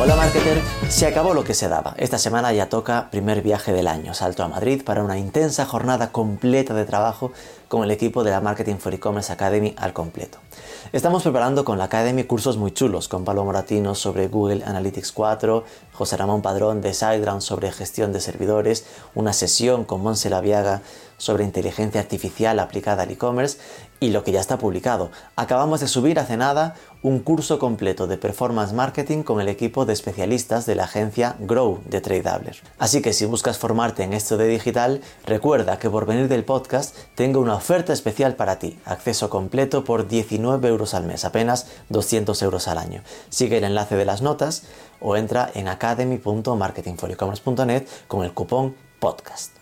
Hola marketer, se acabó lo que se daba. Esta semana ya toca primer viaje del año. Salto a Madrid para una intensa jornada completa de trabajo con el equipo de la Marketing for E-Commerce Academy al completo. Estamos preparando con la Academy cursos muy chulos, con Pablo Moratino sobre Google Analytics 4, José Ramón Padrón de SiteGround sobre gestión de servidores, una sesión con Monse Laviaga sobre inteligencia artificial aplicada al e-commerce y lo que ya está publicado. Acabamos de subir hace nada un curso completo de performance marketing con el equipo de especialistas de la agencia Grow de Tradeabler. Así que si buscas formarte en esto de digital, recuerda que por venir del podcast tengo una oferta especial para ti. Acceso completo por 19 euros al mes, apenas 200 euros al año. Sigue el enlace de las notas o entra en academy.marketingforecommerce.net con el cupón podcast.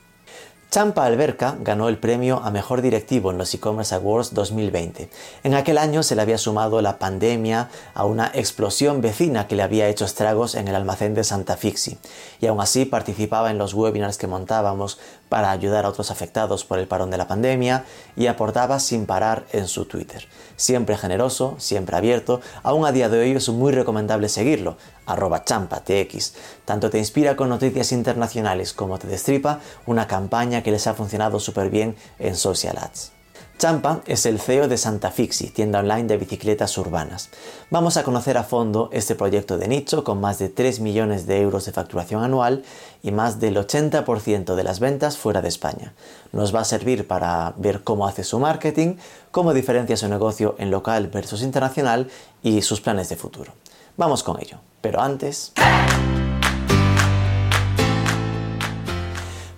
Champa Alberca ganó el premio a Mejor Directivo en los e-commerce Awards 2020. En aquel año se le había sumado la pandemia a una explosión vecina que le había hecho estragos en el almacén de Santa Fixi, y aún así participaba en los webinars que montábamos para ayudar a otros afectados por el parón de la pandemia y aportaba sin parar en su Twitter. Siempre generoso, siempre abierto, aún a día de hoy es muy recomendable seguirlo, arroba champatx. Tanto te inspira con noticias internacionales como te destripa una campaña que les ha funcionado súper bien en Social Ads. Champa es el CEO de Santa Fixi, tienda online de bicicletas urbanas. Vamos a conocer a fondo este proyecto de nicho con más de 3 millones de euros de facturación anual y más del 80% de las ventas fuera de España. Nos va a servir para ver cómo hace su marketing, cómo diferencia su negocio en local versus internacional y sus planes de futuro. Vamos con ello, pero antes...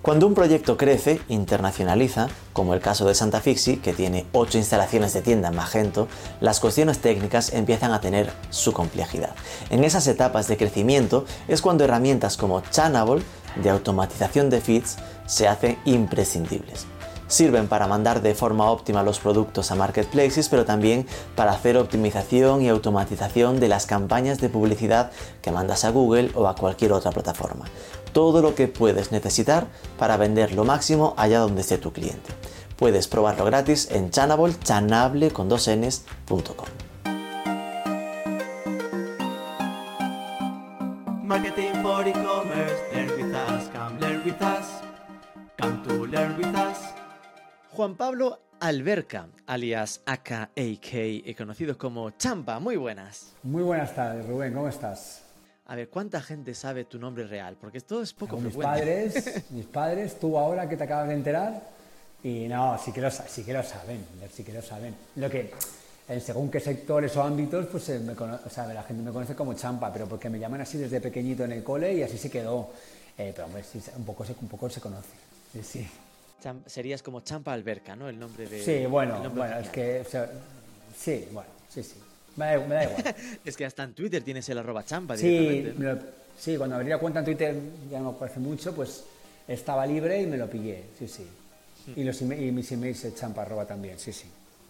Cuando un proyecto crece, internacionaliza, como el caso de Santa Fixi, que tiene 8 instalaciones de tienda en Magento, las cuestiones técnicas empiezan a tener su complejidad. En esas etapas de crecimiento es cuando herramientas como Chanable, de automatización de feeds, se hacen imprescindibles. Sirven para mandar de forma óptima los productos a marketplaces, pero también para hacer optimización y automatización de las campañas de publicidad que mandas a Google o a cualquier otra plataforma todo lo que puedes necesitar para vender lo máximo allá donde esté tu cliente. Puedes probarlo gratis en chanable, chanable. Juan Pablo Alberca, alias AKAK, conocido como Champa, muy buenas. Muy buenas tardes, Rubén, ¿cómo estás? A ver, ¿cuánta gente sabe tu nombre real? Porque esto es poco mis padres, mis padres, tú ahora que te acabas de enterar, y no, sí que lo, sí que lo saben, sí que lo saben. Lo que, en según qué sectores o ámbitos, pues eh, me o sea, la gente me conoce como Champa, pero porque me llaman así desde pequeñito en el cole y así se quedó. Eh, pero hombre, sí, un, poco, un poco se conoce. Sí, serías como Champa Alberca, ¿no? El nombre de. Sí, bueno, bueno, es que. sí, bueno, sí, sí. Me da, igual. es que hasta en Twitter tienes el arroba champa sí, sí, cuando abrí la cuenta en Twitter, ya no parece mucho, pues estaba libre y me lo pillé, sí, sí. Y, los y mis emails de champa arroba también, sí, sí.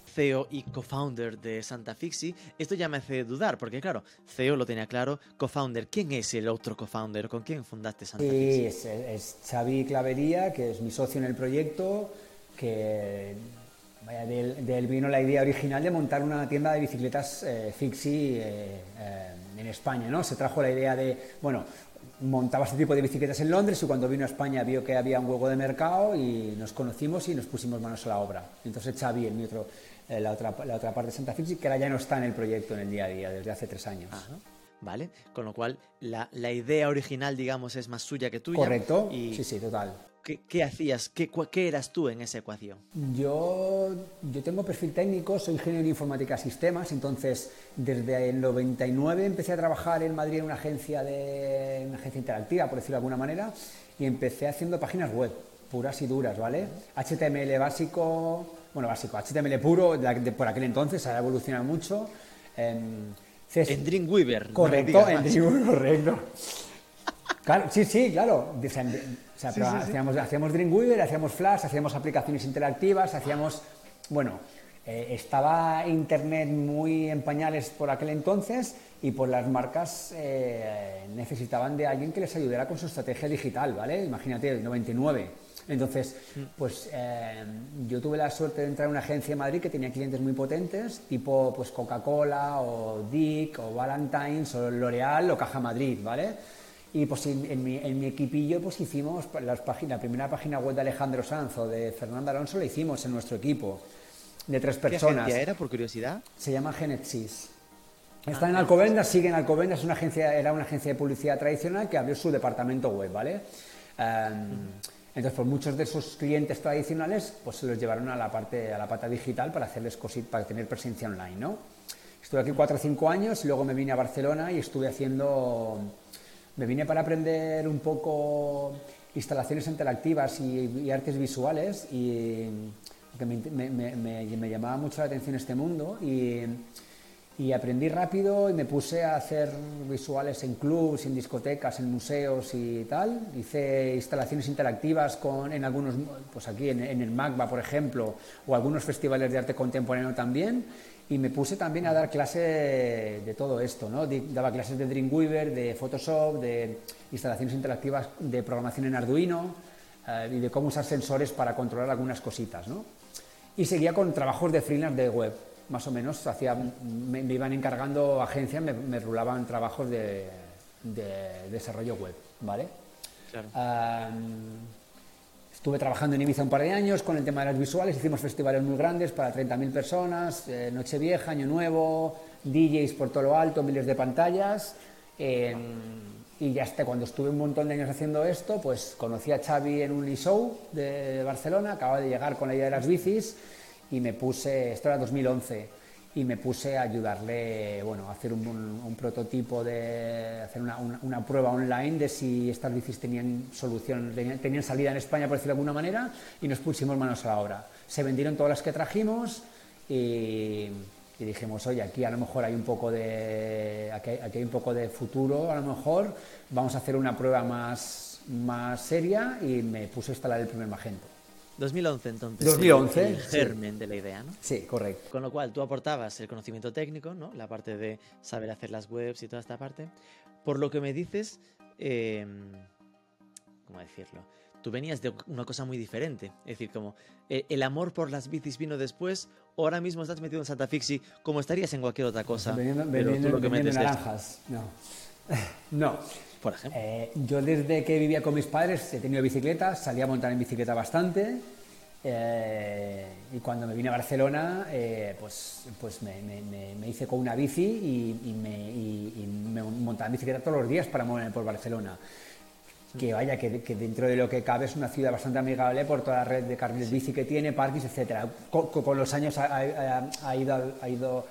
CEO y co-founder de Santa Fixi, esto ya me hace dudar, porque claro, CEO lo tenía claro, co-founder, ¿quién es el otro co-founder? ¿Con quién fundaste Santa Fixi? Sí, es, es Xavi Clavería, que es mi socio en el proyecto, que Vaya, de, él, vino la idea original de montar una tienda de bicicletas eh, fixie eh, eh, en España, ¿no? Se trajo la idea de, bueno, montaba este tipo de bicicletas en Londres y cuando vino a España vio que había un hueco de mercado y nos conocimos y nos pusimos manos a la obra. Entonces Xavi, el, mi otro, la, otra, la otra parte de Santa Fixie, que ahora ya no está en el proyecto en el día a día, desde hace tres años. ¿Vale? Con lo cual, la, la, idea original, digamos, es más suya que tuya. Correcto. Y... Sí, sí, total. ¿Qué, hacías? ¿Qué, ¿Qué, eras tú en esa ecuación? Yo, yo tengo perfil técnico, soy ingeniero en informática sistemas, entonces desde el 99 empecé a trabajar en Madrid en una agencia, de, una agencia interactiva, por decirlo de alguna manera, y empecé haciendo páginas web, puras y duras, ¿vale? HTML básico, bueno, básico, HTML puro, de, por aquel entonces, ha evolucionado mucho. En Dreamweaver. Correcto, en Dreamweaver, correcto. Claro, sí, sí, claro. O sea, hacíamos, hacíamos Dreamweaver, hacíamos Flash, hacíamos aplicaciones interactivas, hacíamos, bueno, eh, estaba Internet muy en pañales por aquel entonces y por las marcas eh, necesitaban de alguien que les ayudara con su estrategia digital, ¿vale? Imagínate, el 99. Entonces, Mm. pues eh, yo tuve la suerte de entrar en una agencia en Madrid que tenía clientes muy potentes, tipo pues Coca-Cola o Dick o Valentine's o L'Oreal o Caja Madrid, ¿vale? Y pues en, en mi, en mi equipillo pues hicimos las páginas, la primera página web de Alejandro Sanz o de Fernando Alonso la hicimos en nuestro equipo de tres ¿Qué personas. agencia era, por curiosidad? Se llama Genesis. Está en Alcobendas, sigue en Alcobendas, una agencia, era una agencia de publicidad tradicional que abrió su departamento web, ¿vale? Em, entonces, pues muchos de esos clientes tradicionales pues se los llevaron a la parte, a la pata digital para hacerles cosit, para tener presencia online, ¿no? Estuve aquí cuatro o cinco años y luego me vine a Barcelona y estuve haciendo, me vine para aprender un poco instalaciones interactivas y, artes visuales y que me- me llamaba mucho la atención este mundo y, y aprendí rápido y me puse a hacer visuales en clubs, en discotecas, en museos y tal. Hice instalaciones interactivas con, en algunos, pues aquí en, el MACBA, por ejemplo, o algunos festivales de arte contemporáneo también. Y me puse también a dar clase de todo esto, ¿no? Daba clases de Dreamweaver, de Photoshop, de instalaciones interactivas de programación en Arduino eh, y de cómo usar sensores para controlar algunas cositas, ¿no? Y seguía con trabajos de freelance de web, más o menos. Hacía, me, me iban encargando agencias, me, me rulaban trabajos de, de desarrollo web, ¿vale? Claro. Am, estuve trabajando en Ibiza un par de años con el tema de las visuales, hicimos festivales muy grandes para 30.000 personas, eh, Nochevieja, Año Nuevo, DJs por todo lo alto, miles de pantallas. eh, y ya hasta cuando estuve un montón de años haciendo esto, pues conocí a Xavi en un e-show de Barcelona, acababa de llegar con la idea de las bicis y me puse, esto era 2011, y me puse a ayudarle, bueno, a hacer un, prototipo de, hacer una, una- prueba online de si estas bicis tenían solución, tenían, tenían salida en España, por decirlo de alguna manera, y nos pusimos manos a la obra. Se vendieron todas las que trajimos y, y dijimos, oye, aquí a lo mejor hay un poco de, aquí, aquí hay un poco de futuro, a lo mejor vamos a hacer una prueba más, más seria y me puse a instalar el primer Magento. 2011 entonces. 2011, El, el sí. germen de la idea, ¿no? Sí, correcto. Con lo cual tú aportabas el conocimiento técnico, ¿no? La parte de saber hacer las webs y toda esta parte. Por lo que me dices, eh, ¿cómo decirlo? Tú venías de una cosa muy diferente. Es decir, como eh, el amor por las bicis vino después, o ahora mismo estás metido en Santa Fixi, como estarías en cualquier otra cosa. Vendiendo, pero tú vendiendo- lo que vendiendo naranjas. No. no. Por ejemplo. Eh, yo desde que vivía con mis padres he tenido bicicleta, salía a montar en bicicleta bastante. eh, y cuando me vine a Barcelona, eh, pues, pues me, me- me- hice con una bici y, y me, y- y me montaba en bicicleta todos los días para moverme por Barcelona. Que vaya, que, que dentro de lo que cabe es una ciudad bastante amigable por toda la red de carriles bici que tiene, parkings, etcétera. Co- co- Con, los años ha, ha- ha ido, ha, ido,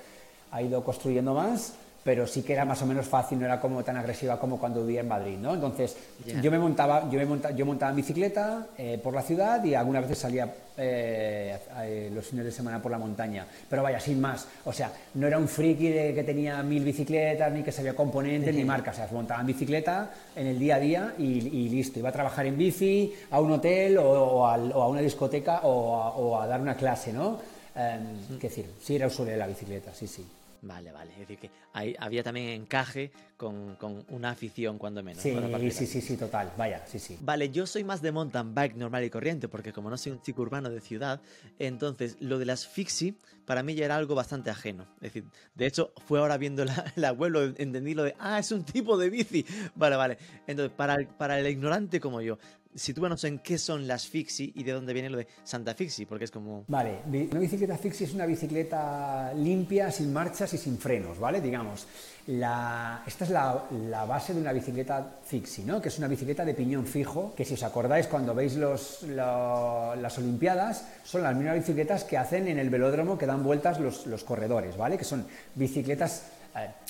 ha ido construyendo más, pero sí que era más o menos fácil, no era como tan agresiva como cuando vivía en Madrid, ¿no? Entonces, yo me montaba, yo me monta- yo montaba en bicicleta eh, por la ciudad y algunas veces salía eh, eh, los fines de semana por la montaña. Pero vaya, sin más. O sea, no era un friki de que tenía mil bicicletas, ni que sabía componentes, ni marcas. O sea, montaba en bicicleta en el día a día y, y listo. Iba a trabajar en bici, a un hotel o, o al- o a una discoteca o a, o a dar una clase, ¿no? Eh, qué decir, sí era usuario de la bicicleta, sí, sí. Vale, vale. Es decir, que hay- había también encaje con, con una afición, cuando menos. Sí, sí, sí, sí, total. Vaya, sí, sí. Vale, yo soy más de mountain bike normal y corriente, porque como no soy un chico urbano de ciudad, entonces lo de las fixie para mí ya era algo bastante ajeno. Es decir, de hecho, fue ahora viendo la, la web, lo entendí lo de, ah, es un tipo de bici. Vale, vale. Entonces, para, el- para el ignorante como yo, sitúanos en qué son las fixie y de dónde viene lo de Santa Fixie, porque es como... Vale, una bicicleta fixie es una bicicleta limpia, sin marchas y sin frenos, ¿vale? Digamos, la- esta es la, la base de una bicicleta fixie, ¿no? Que es una bicicleta de piñón fijo, que si os acordáis cuando veis los, lo- las Olimpiadas, son las mismas bicicletas que hacen en el velódromo que dan vueltas los, los corredores, ¿vale? Que son bicicletas...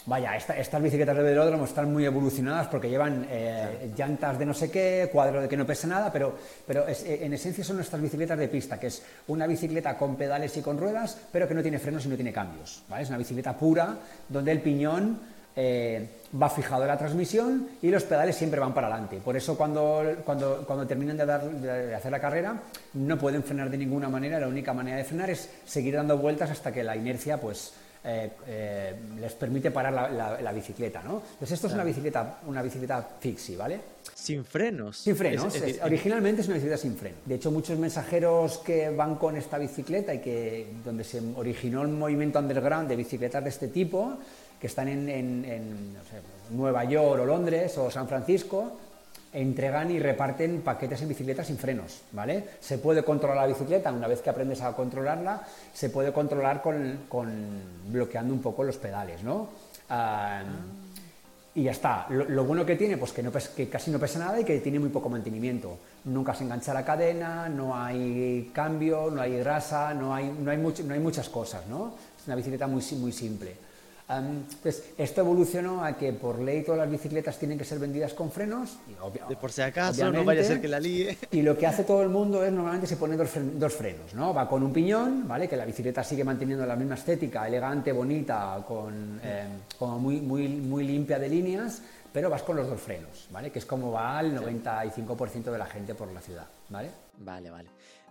Vaya, esta- estas bicicletas de velódromo están muy evolucionadas porque llevan eh, llantas de no sé qué, cuadro de que no pesa nada, pero, pero es- eh, en esencia son nuestras bicicletas de pista, que es una bicicleta con pedales y con ruedas, pero que no tiene frenos y no tiene cambios. ¿vale? Es una bicicleta pura donde el piñón eh, va fijado en la transmisión y los pedales siempre van para adelante. Por eso cuando, cuando, cuando terminan de, dar- de hacer la carrera no pueden frenar de ninguna manera, la única manera de frenar es seguir dando vueltas hasta que la inercia pues eh, eh, les permite parar la, la- la bicicleta, ¿no? Entonces esto es una bicicleta, una bicicleta fixie, ¿vale? sin frenos. Sin frenos. Es- es originalmente es una bicicleta sin freno. De hecho, muchos mensajeros que van con esta bicicleta y que donde se originó el movimiento underground de bicicletas de este tipo, que están en, en- en, no sé, Nueva York o Londres o San Francisco, entregan y reparten paquetes en bicicletas sin frenos, ¿vale? Se puede controlar la bicicleta, una vez que aprendes a controlarla, se puede controlar con, bloqueando un poco los pedales, ¿no? Y ya está. Lo, bueno que tiene, pues que, no que casi no pesa nada y que tiene muy poco mantenimiento. Nunca se engancha la cadena, no hay cambio, no hay grasa, no hay, muchas cosas, ¿no? Es una bicicleta muy, muy simple. Entonces, esto evolucionó a que por ley todas las bicicletas tienen que ser vendidas con frenos. Y obvia- de por si acaso, no vaya a ser que la líe. y lo que hace todo el mundo es normalmente se pone dos, fren- dos frenos, ¿no? Va con un piñón, ¿vale? Que la bicicleta sigue manteniendo la misma estética, elegante, bonita, con, eh, como muy, muy, muy limpia de líneas, pero vas con los dos frenos, ¿vale? Que es como va el 95% de la gente por la ciudad, ¿vale? Vale, vale.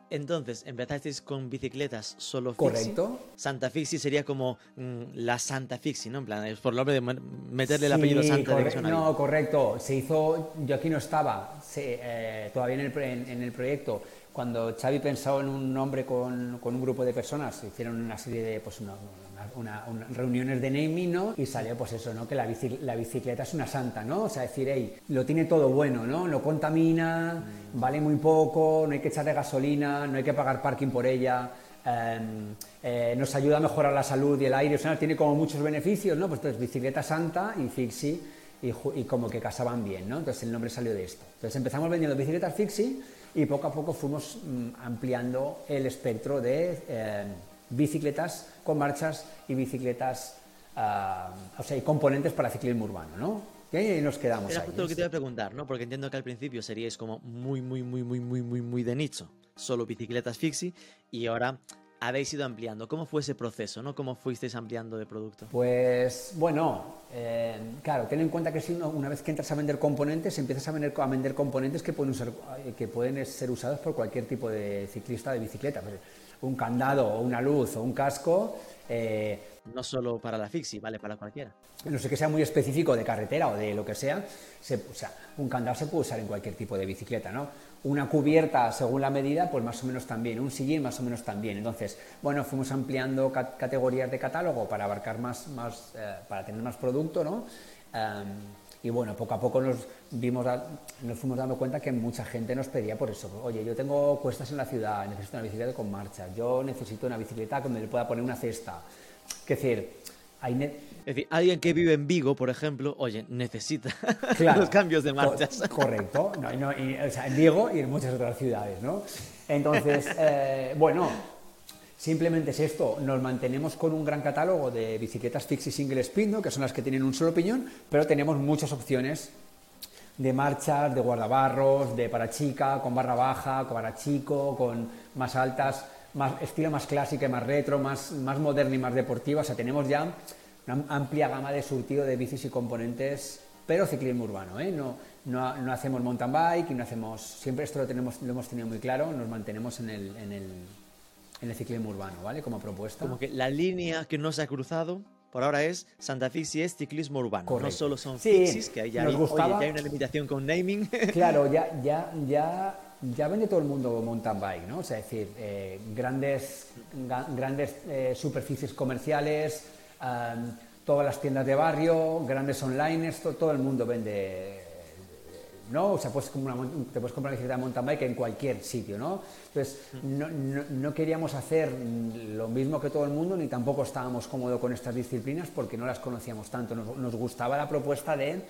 Entonces, empezasteis con bicicletas solo fixie. Correcto. Santa Fixie sería como mm, la Santa Fixie, ¿no? En plan, es por el nombre de me- meterle el apellido Sí, Santa de corre- suena No, correcto. Se hizo, yo aquí no estaba, se- eh, todavía en el, pre- en, en el proyecto. Cuando Xavi pensó en un nombre con, con un grupo de personas, se hicieron una serie de pues, una- una- reuniones de naming, ¿no? Y salió pues eso, ¿no? Que la, bici- la bicicleta es una santa, ¿no? O sea, decir, hey, lo tiene todo bueno, ¿no? No contamina, vale muy poco, no hay que echarle gasolina, no hay que pagar parking por ella. eh, eh, nos ayuda a mejorar la salud y el aire, o sea, tiene como muchos beneficios, ¿no? Pues entonces, bicicleta santa y fixie y, como que casaban bien, ¿no? Entonces el nombre salió de esto. Entonces empezamos vendiendo bicicletas fixie y poco a poco fuimos mm, ampliando el espectro de eh, bicicletas con marchas y bicicletas, ah, o sea, y componentes para ciclismo urbano, ¿no? Y ahí nos quedamos Era ahí. justo lo que te iba a preguntar, ¿no? Porque entiendo que al principio seríais como muy, muy, muy, muy, muy, muy, muy de nicho. Solo bicicletas fixie y ahora habéis ido ampliando. ¿Cómo fue ese proceso, no? ¿Cómo fuisteis ampliando de producto? Pues bueno, eh, claro, ten en cuenta que si uno- una vez que entras a vender componentes, empiezas a vender, a vender componentes que pueden, usar, eh, que pueden ser usados por cualquier tipo de ciclista de bicicleta. Pues, un candado o una luz o un casco, eh, No solo para la fixie, vale para cualquiera. no sé que sea muy específico de carretera o de lo que sea, se- o sea, un candado se puede usar en cualquier tipo de bicicleta, ¿no? Una cubierta según la medida, pues más o menos también, un sillín más o menos también. Entonces, bueno, fuimos ampliando ca- categorías de catálogo para abarcar más, más eh, para tener más producto, ¿no? Em, y bueno, poco a poco nos, vimos, nos fuimos dando cuenta que mucha gente nos pedía por eso. Oye, yo tengo cuestas en la ciudad, necesito una bicicleta con marcha, yo necesito una bicicleta donde le pueda poner una cesta. Es decir, Es decir, alguien que vive en Vigo, por ejemplo, oye, necesita Claro. los cambios de Co- marchas. correcto. No, y no, y, o sea, en Vigo y en muchas otras ciudades, ¿no? Entonces, eh, bueno, simplemente es esto. Nos mantenemos con un gran catálogo de bicicletas fixie single speed, ¿no? que son las que tienen un solo piñón, pero tenemos muchas opciones de marchas, de guardabarros, de para chica, con barra baja, con para chico, con más altas, estilo más clásica y más retro, más, más moderna y más deportiva. O sea, tenemos ya una amplia gama de surtido de bicis y componentes, pero ciclismo urbano, ¿eh? No, no, no hacemos mountain bike y no hacemos... Siempre esto lo, tenemos, lo hemos tenido muy claro, nos mantenemos en el, en el, en el ciclismo urbano, ¿vale? Como propuesta. Como que la línea que no se ha cruzado por ahora es Santa Fixie es ciclismo urbano. No Correcto. solo son Sí, fixies, que ya, hay, gustaba- oye, ya hay una limitación con naming. Claro, ya, ya, ya, ya vende todo el mundo mountain bike, ¿no? O sea, es decir, eh, grandes, ga- grandes eh, superficies comerciales, am, todas las tiendas de barrio, grandes online, esto, todo el mundo vende, ¿no? O sea, puedes te puedes comprar una bicicleta de mountain bike en cualquier sitio, ¿no? Entonces, no, no- queríamos hacer lo mismo que todo el mundo, ni tampoco estábamos cómodos con estas disciplinas porque no las conocíamos tanto. Nos, nos gustaba la propuesta de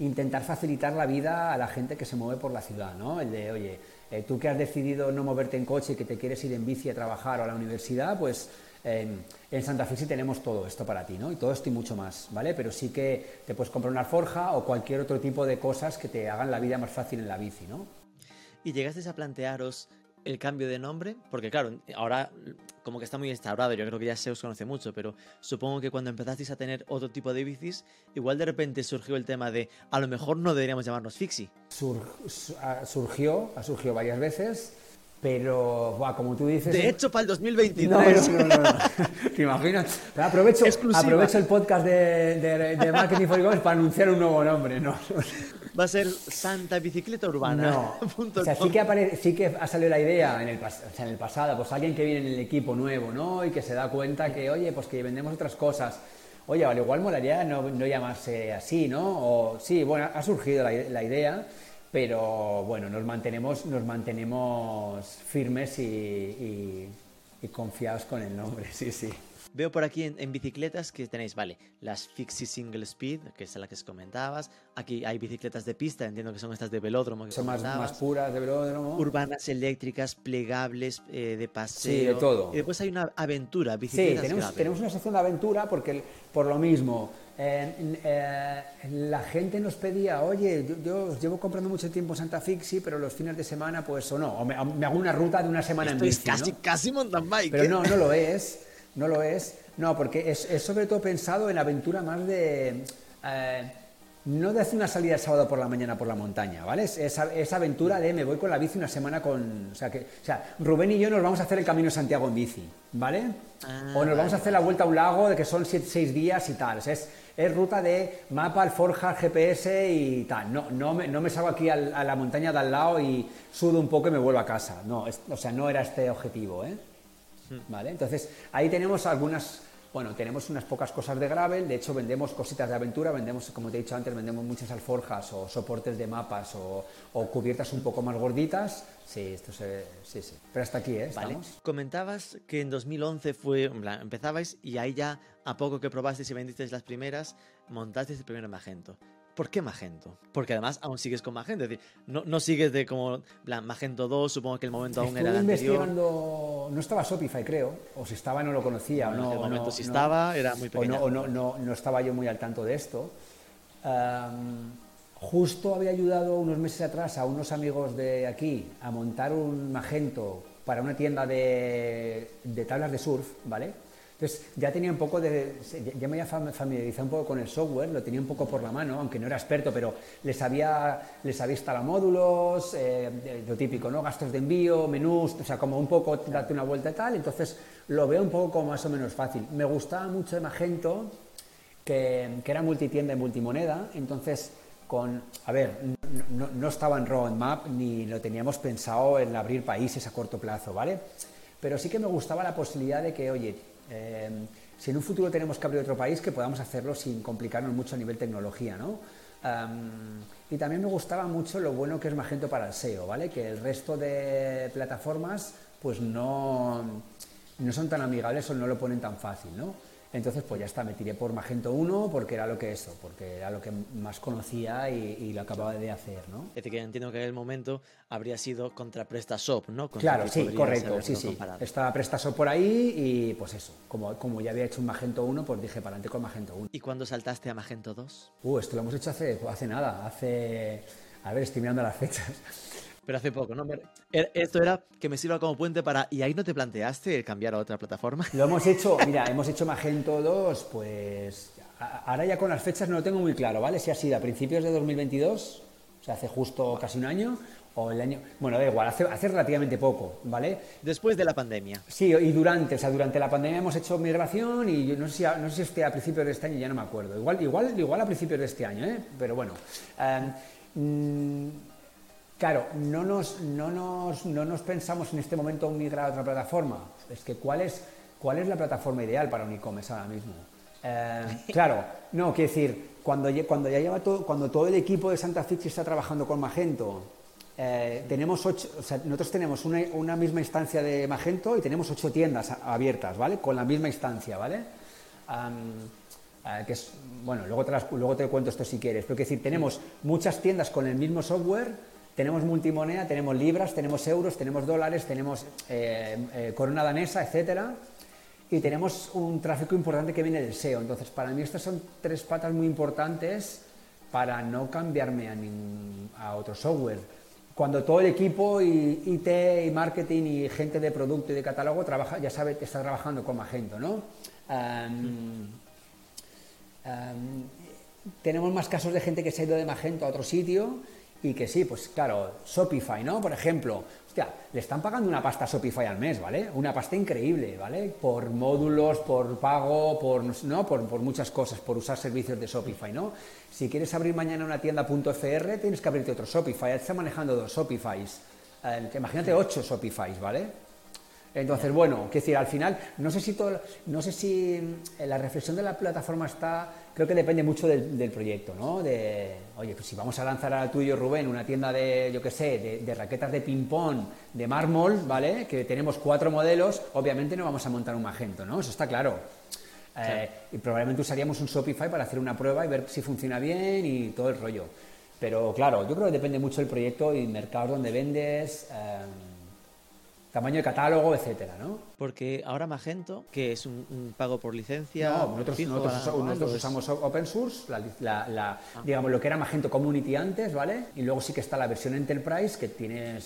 intentar facilitar la vida a la gente que se mueve por la ciudad, ¿no? El de, oye, eh, tú que has decidido no moverte en coche y que te quieres ir en bici a trabajar o a la universidad, pues eh, en Santa Fe sí tenemos todo esto para ti, ¿no? Y todo esto y mucho más, ¿vale? Pero sí que te puedes comprar una alforja o cualquier otro tipo de cosas que te hagan la vida más fácil en la bici, ¿no? ¿Y llegasteis a plantearos el cambio de nombre? Porque claro, ahora como que está muy instaurado, yo creo que ya se os conoce mucho, pero supongo que cuando empezasteis a tener otro tipo de bicis, igual de repente surgió el tema de a lo mejor no deberíamos llamarnos Fixie. Sur- ha- surgió, ha surgido varias veces, Pero, buah, como tú dices... De hecho, para el 2023. No, no, no, no. ¿Te imaginas? Pero aprovecho, Exclusiva. aprovecho el podcast de, de, de Marketing for E-Commerce para anunciar un nuevo nombre. No, Va a ser Santa Bicicleta Urbana. no. O sea, sí que, apare- sí que ha salido la idea en el, o sea, en el pasado, pues alguien que viene en el equipo nuevo, ¿no? Y que se da cuenta que, oye, pues que vendemos otras cosas. Oye, al igual molaría no, no llamarse así, ¿no? O sí, bueno, ha surgido la, la idea, pero bueno, nos mantenemos, nos mantenemos firmes y, y- y confiados con el nombre, sí, sí. Veo por aquí en, en bicicletas que tenéis, vale, las Fixie Single Speed, que es la que os comentabas. Aquí hay bicicletas de pista, entiendo que son estas de velódromo que Son más, puras de velódromo. Urbanas eléctricas, plegables, eh, de paseo. Sí, de todo. Y después hay una aventura, Sí, bicicletas tenemos, gravel. tenemos una sección de aventura porque el- por lo mismo, eh, eh, la gente nos pedía, oye, yo, yo os llevo comprando mucho tiempo en Santa Fixi, pero los fines de semana pues o no, o me, me hago una ruta de una semana Esto en es bici, casi, ¿no? casi mountain bike. Pero ¿eh? no, no lo es, no lo es, no, porque es, es sobre todo pensado en aventura más de... eh, no de hacer una salida el sábado por la mañana por la montaña, ¿vale? Es aventura de me voy con la bici una semana con... O sea, que, o sea, Rubén y yo nos vamos a hacer el Camino de Santiago en bici, ¿vale? Ah, o nos vamos a hacer la vuelta a un lago de que son 6 días y tal. O sea, es, es ruta de mapa, alforja, GPS y tal. No, no, me, no me salgo aquí al- a la montaña de al lado y sudo un poco y me vuelvo a casa. No, es- o sea, no era este objetivo, ¿eh? ¿Vale? Entonces, ahí tenemos algunas, bueno, tenemos unas pocas cosas de gravel, de hecho vendemos cositas de aventura, vendemos, como te he dicho antes, vendemos muchas alforjas o soportes de mapas o, o cubiertas un poco más gorditas. Sí, esto se, sí, sí. Pero hasta aquí, ¿eh? Vale. Comentabas que en 2011 fue, empezabais y ahí ya, a poco que probasteis y vendisteis las primeras, montasteis el primer Magento. ¿Por qué Magento? Porque además aún sigues con Magento, es decir, no, no sigues de como, en plan, Magento 2, supongo que el momento aún era el anterior. investigando, no estaba Shopify creo, o si estaba no lo conocía, o Bueno, no. en o momento no- si no- estaba, era muy o pequeña. no, o no, no, no estaba yo muy al tanto de esto. Justo había ayudado unos meses atrás a unos amigos de aquí a montar un Magento para una tienda de, de tablas de surf, ¿vale? Entonces ya tenía un poco de, ya- me había fam- familiarizado un poco con el software, lo tenía un poco por la mano, aunque no era experto, pero les había, les había instalado módulos, eh, lo típico, ¿no? Gastos de envío, menús, o sea, como un poco darte una vuelta y tal, entonces lo veo un poco como más o menos fácil. Me gustaba mucho de Magento, que, que era multitienda y multimoneda, entonces con, a ver, no- no estaba en roadmap ni lo teníamos pensado en abrir países a corto plazo, ¿vale? Pero sí que me gustaba la posibilidad de que, oye, eh, si en un futuro tenemos que abrir otro país, que podamos hacerlo sin complicarnos mucho a nivel tecnología, ¿no? Am, y también me gustaba mucho lo bueno que es Magento para el SEO, ¿vale? Que el resto de plataformas, pues no, no son tan amigables o no lo ponen tan fácil, ¿no? Entonces, pues ya está, me tiré por Magento 1 porque era lo que eso, porque era lo que más conocía y, y lo acababa de hacer, ¿no? Es decir, que entiendo que en el momento habría sido contra PrestaShop, ¿no? Contra Claro, sí, correcto, sí, sí. comparado. Estaba Prestaso por ahí y pues eso, como, como ya había hecho un Magento 1, pues dije para adelante con Magento 1. ¿Y cuándo saltaste a Magento 2? Uh, esto lo hemos hecho hace, hace nada, hace... A ver, estoy mirando las fechas. Pero hace poco, ¿no? Er- Esto era que me sirva como puente para... ¿Y ahí no te planteaste el cambiar a otra plataforma? Lo hemos hecho, mira, hemos hecho Magento 2, pues ahora ya con las fechas no lo tengo muy claro, ¿vale? Si ha sido a principios de 2022, o sea, hace justo casi un año, o el año, bueno, da igual, hace, hace relativamente poco, ¿vale? Después de la pandemia. Sí, y durante, o sea, durante la pandemia hemos hecho migración y yo no sé si, a- no sé si esté a principios de este año, ya no me acuerdo. Igual, igual, igual a principios de este año, ¿eh? Pero bueno. Em, mm, claro, no nos, no, nos, no nos pensamos en este momento en migrar a otra plataforma. Es que ¿cuál es, cuál es la plataforma ideal para un e-commerce ahora mismo? Eh, claro, no, quiero decir, cuando, cuando ya lleva todo, cuando todo el equipo de Santa Fixi está trabajando con Magento, eh, tenemos ocho, o sea, nosotros tenemos una, una misma instancia de Magento y tenemos ocho tiendas abiertas, ¿vale? Con la misma instancia, ¿vale? Eh, que es, bueno, luego te, las- luego te cuento esto si quieres, pero quiero decir, tenemos muchas tiendas con el mismo software, tenemos multimoneda, tenemos libras, tenemos euros, tenemos dólares, tenemos eh, eh, corona danesa, etcétera, y tenemos un tráfico importante que viene del SEO. Entonces, para mí estas son tres patas muy importantes para no cambiarme a, nin- a otro software. Cuando todo el equipo y IT y marketing y gente de producto y de catálogo trabaja, ya sabe que está trabajando con Magento, ¿no? Am, am, tenemos más casos de gente que se ha ido de Magento a otro sitio y que sí, pues claro, Shopify, ¿no? Por ejemplo, hostia, le están pagando una pasta Shopify al mes, ¿vale? Una pasta increíble, ¿vale? Por módulos, por pago, por, ¿no? por, por muchas cosas, por usar servicios de Shopify, ¿no? Si quieres abrir mañana una tienda .fr, tienes que abrirte otro Shopify, ya está manejando dos Shopifys. Eh, imagínate ocho Shopifys, ¿vale? Entonces, bueno, quiero decir, al final, no sé si todo, no sé si eh, la reflexión de la plataforma está, creo que depende mucho del, del proyecto, ¿no? De, oye, pues si vamos a lanzar al tuyo, Rubén, una tienda de, yo qué sé, de, de raquetas de ping-pong, de mármol, ¿vale? Que tenemos cuatro modelos, obviamente no vamos a montar un Magento, ¿no? Eso está claro. Eh, y probablemente usaríamos un Shopify para hacer una prueba y ver si funciona bien y todo el rollo. Pero claro, yo creo que depende mucho del proyecto y mercados donde vendes. eh, tamaño de catálogo, etcétera, ¿no? Porque ahora Magento, que es un, un pago por licencia. No, nosotros, fijo, nosotros usa- anual, nosotros o es- usamos open source, la, la- la- digamos lo que era Magento Community antes, ¿vale? Y luego sí que está la versión Enterprise que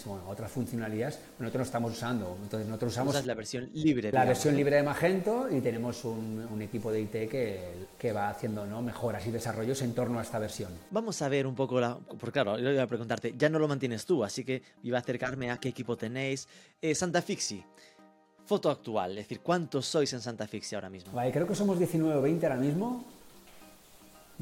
bueno, otras funcionalidades, nosotros no estamos usando. Entonces nosotros usamos usas la versión libre. la digamos, versión ¿no? libre de Magento y tenemos un, un equipo de IT que, que va haciendo ¿no? mejoras y desarrollos en torno a esta versión. Vamos a ver un poco la. Porque claro, yo iba a preguntarte, ya no lo mantienes tú, así que iba a acercarme a qué equipo tenéis. Eh, Santa Fixi, foto actual, es decir, ¿cuántos sois en Santa Fixi ahora mismo? Vale, creo que somos 19 o 20 ahora mismo.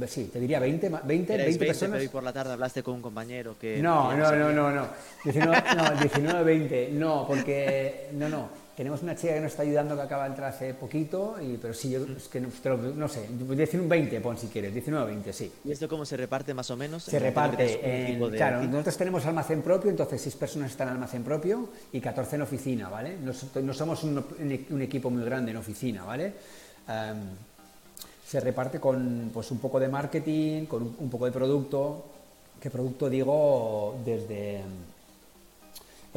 Sí, te diría 20, ma- 20, Erais 20 20, personas. pero hoy por la tarde hablaste con un compañero que. No, no, no, no, no. 19, no, 19, 20. No, porque. No, no. Tenemos una chica que nos está ayudando que acaba de entrar hace poquito, y, pero sí, yo es que no, sé. Decir un 20, pon si quieres. 19, 20, sí. ¿Y esto cómo se reparte más o menos? Se reparte. en- de claro, nosotros tenemos almacén propio, entonces 6 personas están en almacén propio y 14 en oficina, ¿vale? No, so- no somos un, un- equipo muy grande en oficina, ¿vale? Se reparte con pues, un poco de marketing, con un, un poco de producto. ¿Qué producto digo? Desde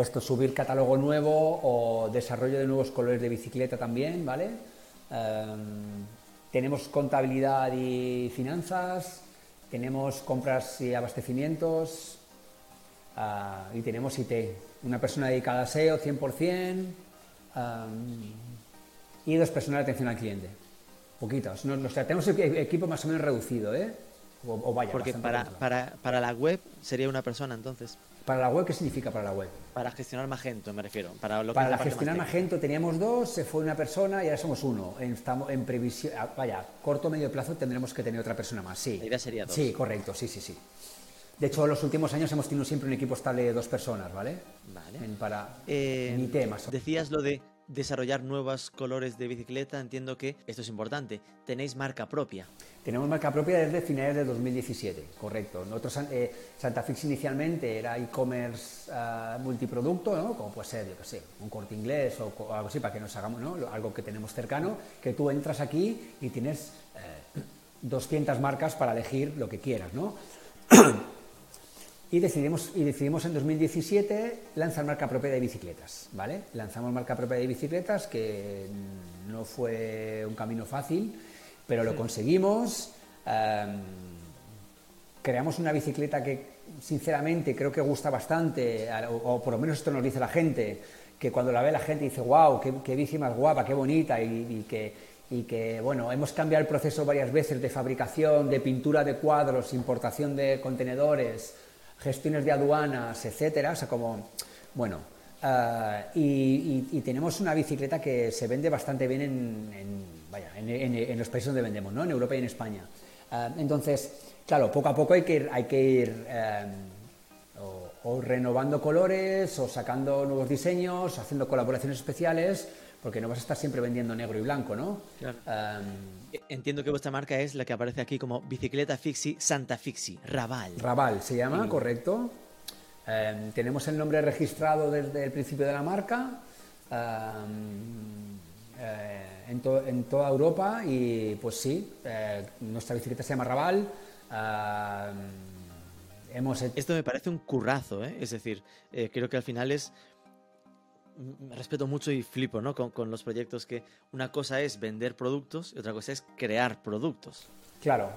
esto, subir catálogo nuevo o desarrollo de nuevos colores de bicicleta también, ¿vale? Em, tenemos contabilidad y finanzas, tenemos compras y abastecimientos ah, y tenemos IT. Una persona dedicada a SEO 100% am, y dos personas de atención al cliente. Poquitos. No, no, o sea, tenemos equipo más o menos reducido, ¿eh? O, o vaya, Porque para, para, para la web sería una persona entonces. Para la web, ¿qué significa para la web? Para gestionar Magento, me refiero. Para, lo que Para la gestionar más Magento teníamos dos, se fue una persona y ahora somos uno. En- Estamos en previsión, ah, vaya, corto o medio plazo tendremos que tener otra persona más, sí. La idea sería dos. Sí, correcto, sí, sí, sí. De hecho, en los últimos años hemos tenido siempre un equipo estable de dos personas, ¿vale? Vale. En, para, Eh, en IT más Decías lo de desarrollar nuevos colores de bicicleta. Entiendo que esto es importante. Tenéis marca propia. Tenemos marca propia desde finales de 2017, correcto. Nosotros, eh, Santa Fix inicialmente era e-commerce ah, multiproducto, ¿no? como puede ser, yo qué sé, un corte inglés o algo así para que nos hagamos, ¿no? Algo que tenemos cercano, que tú entras aquí y tienes eh, 200 marcas para elegir lo que quieras. ¿no? Y decidimos, y decidimos en 2017 lanzar marca propia de bicicletas, ¿vale? Lanzamos marca propia de bicicletas, que mm, no fue un camino fácil, pero lo conseguimos. em, creamos una bicicleta que, sinceramente, creo que gusta bastante, o por lo menos esto nos dice la gente, que cuando la ve la gente dice, wow, qué, qué bici más guapa, qué bonita, y, y que, y que, bueno, hemos cambiado el proceso varias veces de fabricación, de pintura de cuadros, importación de contenedores, gestiones de aduanas, etcétera, o sea, como, bueno, ah, y, y- y tenemos una bicicleta que se vende bastante bien en, en, vaya, en, los países donde vendemos, ¿no? En Europa y en España. Ah, entonces, claro, poco a poco hay que ir, hay que ir eh, o, o renovando colores, o sacando nuevos diseños, o haciendo colaboraciones especiales, porque no vas a estar siempre vendiendo negro y blanco, ¿no? Claro. Ah, Entiendo que vuestra marca es la que aparece aquí como Bicicleta Fixi Santa Fixi, Raval. Raval se llama, correcto. Eh, tenemos el nombre registrado desde el principio de la marca eh, eh, en, to- en toda Europa y pues sí, eh, nuestra bicicleta se llama Raval. eh, hemos hecho- Esto me parece un currazo, ¿eh? Es decir, eh, creo que al final es... Respeto mucho y flipo, ¿no? Con, con los proyectos que una cosa es vender productos y otra cosa es crear productos. Claro.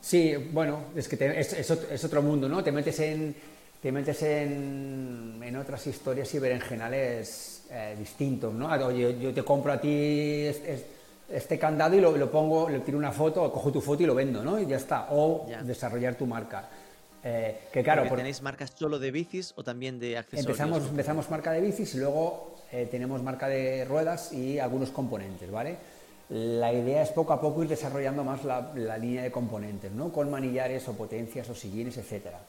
Sí, bueno, es que te- es, es ot- es otro mundo, ¿no? Te metes en, te metes en, en otras historias y berenjenales eh, distintos, ¿no? Ah, Oye, yo te compro a ti es- es- este, candado y lo, lo pongo, le tiro una foto, cojo tu foto y lo vendo, ¿no? Y ya está. O desarrollar tu marca. Eh, que claro, Porque por- ¿Tenéis marcas solo de bicis o también de accesorios? empezamos, empezamos marca de bicis y luego eh, tenemos marca de ruedas y algunos componentes, ¿vale? La idea es poco a poco ir desarrollando más la, la línea de componentes, ¿no? Con manillares o potencias o sillines, etcétera.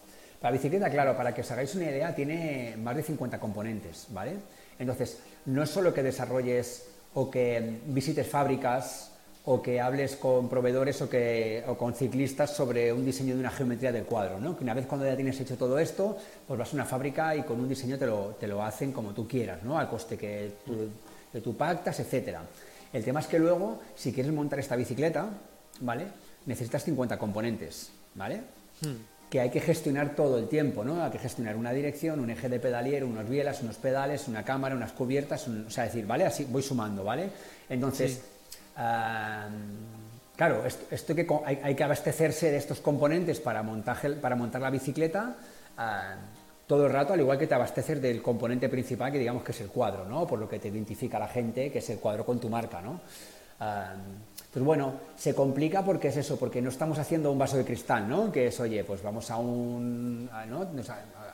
La bicicleta, claro, para que os hagáis una idea, tiene más de 50 componentes, ¿vale? Entonces, no es solo que desarrolles o que visites fábricas o que hables con proveedores o, que, o con ciclistas sobre un diseño de una geometría del cuadro, ¿no? Que una vez cuando ya tienes hecho todo esto, pues vas a una fábrica y con un diseño te lo, te lo hacen como tú quieras, ¿no? Al coste que tú, que tú pactas, etcétera. El tema es que luego, si quieres montar esta bicicleta, ¿vale? Necesitas 50 componentes, ¿vale? Que hay que gestionar todo el tiempo, ¿no? Hay que gestionar una dirección, un eje de pedalier, unas bielas, unos pedales, una cámara, unas cubiertas, un- o sea, decir, ¿vale? Así voy sumando, ¿vale? Entonces, claro, esto, que hay, que abastecerse de estos componentes para, para montar la bicicleta todo el rato, al igual que te abasteces del componente principal, que digamos que es el cuadro, ¿no? Por lo que te identifica la gente, que es el cuadro con tu marca, ¿no? Ah, entonces, bueno, se complica porque es eso, porque no estamos haciendo un vaso de cristal, ¿no? Que es, oye, pues vamos a un, ¿no?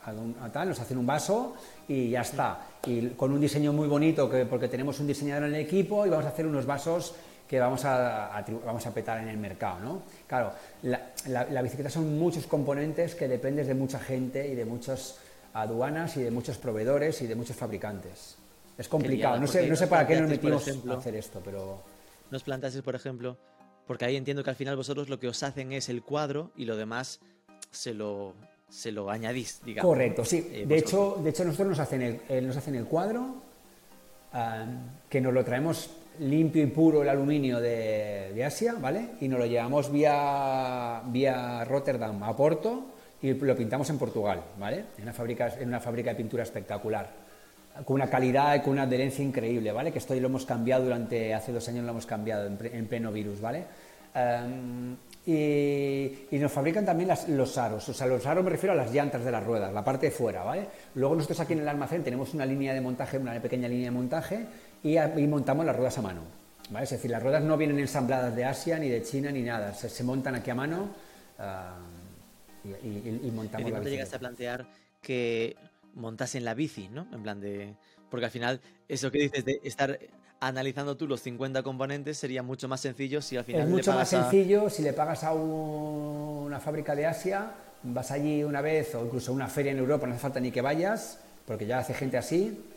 Nos, a- a un- a tal, nos hacen un vaso y ya está. Y con un diseño muy bonito, que, porque tenemos un diseñador en el equipo y vamos a hacer unos vasos que vamos a, a vamos a petar en el mercado, ¿no? Claro, la, la- la bicicleta son muchos componentes que dependes de mucha gente y de muchas aduanas y de muchos proveedores y de muchos fabricantes. Es complicado, no sé, no sé para qué nos metimos ejemplo, a hacer esto, pero... Nos planteasteis, por ejemplo, porque ahí entiendo que al final vosotros lo que os hacen es el cuadro y lo demás se lo, se lo añadís, digamos. Correcto, sí. Eh, de, hecho, de hecho, nosotros nos hacen el, eh, nos hacen el cuadro, ah, que nos lo traemos limpio y puro el aluminio de, de Asia, ¿vale? Y nos lo llevamos vía, vía Rotterdam a Porto y lo pintamos en Portugal, ¿vale? En una fábrica, en una fábrica de pintura espectacular, con una calidad y con una adherencia increíble, ¿vale? Que esto lo hemos cambiado durante, hace dos años lo hemos cambiado en, en pleno virus, ¿vale? Em, y, y nos fabrican también las- los aros, o sea, los aros me refiero a las llantas de las ruedas, la parte de fuera, ¿vale? Luego nosotros aquí en el almacén tenemos una línea de montaje, una pequeña línea de montaje y, a- y montamos las ruedas a mano, ¿vale? Es decir, las ruedas no vienen ensambladas de Asia, ni de China, ni nada, se, se montan aquí a mano ah, y, y- y ¿Y montamos la no te llegaste a plantear que montasen la bici, ¿no? En plan de... Porque al final, eso que dices de estar analizando tú los 50 componentes sería mucho más sencillo si al final Es le mucho más pagas a- sencillo si le pagas a un- una fábrica de Asia, vas allí una vez o incluso a una feria en Europa, no hace falta ni que vayas, porque ya hace gente así.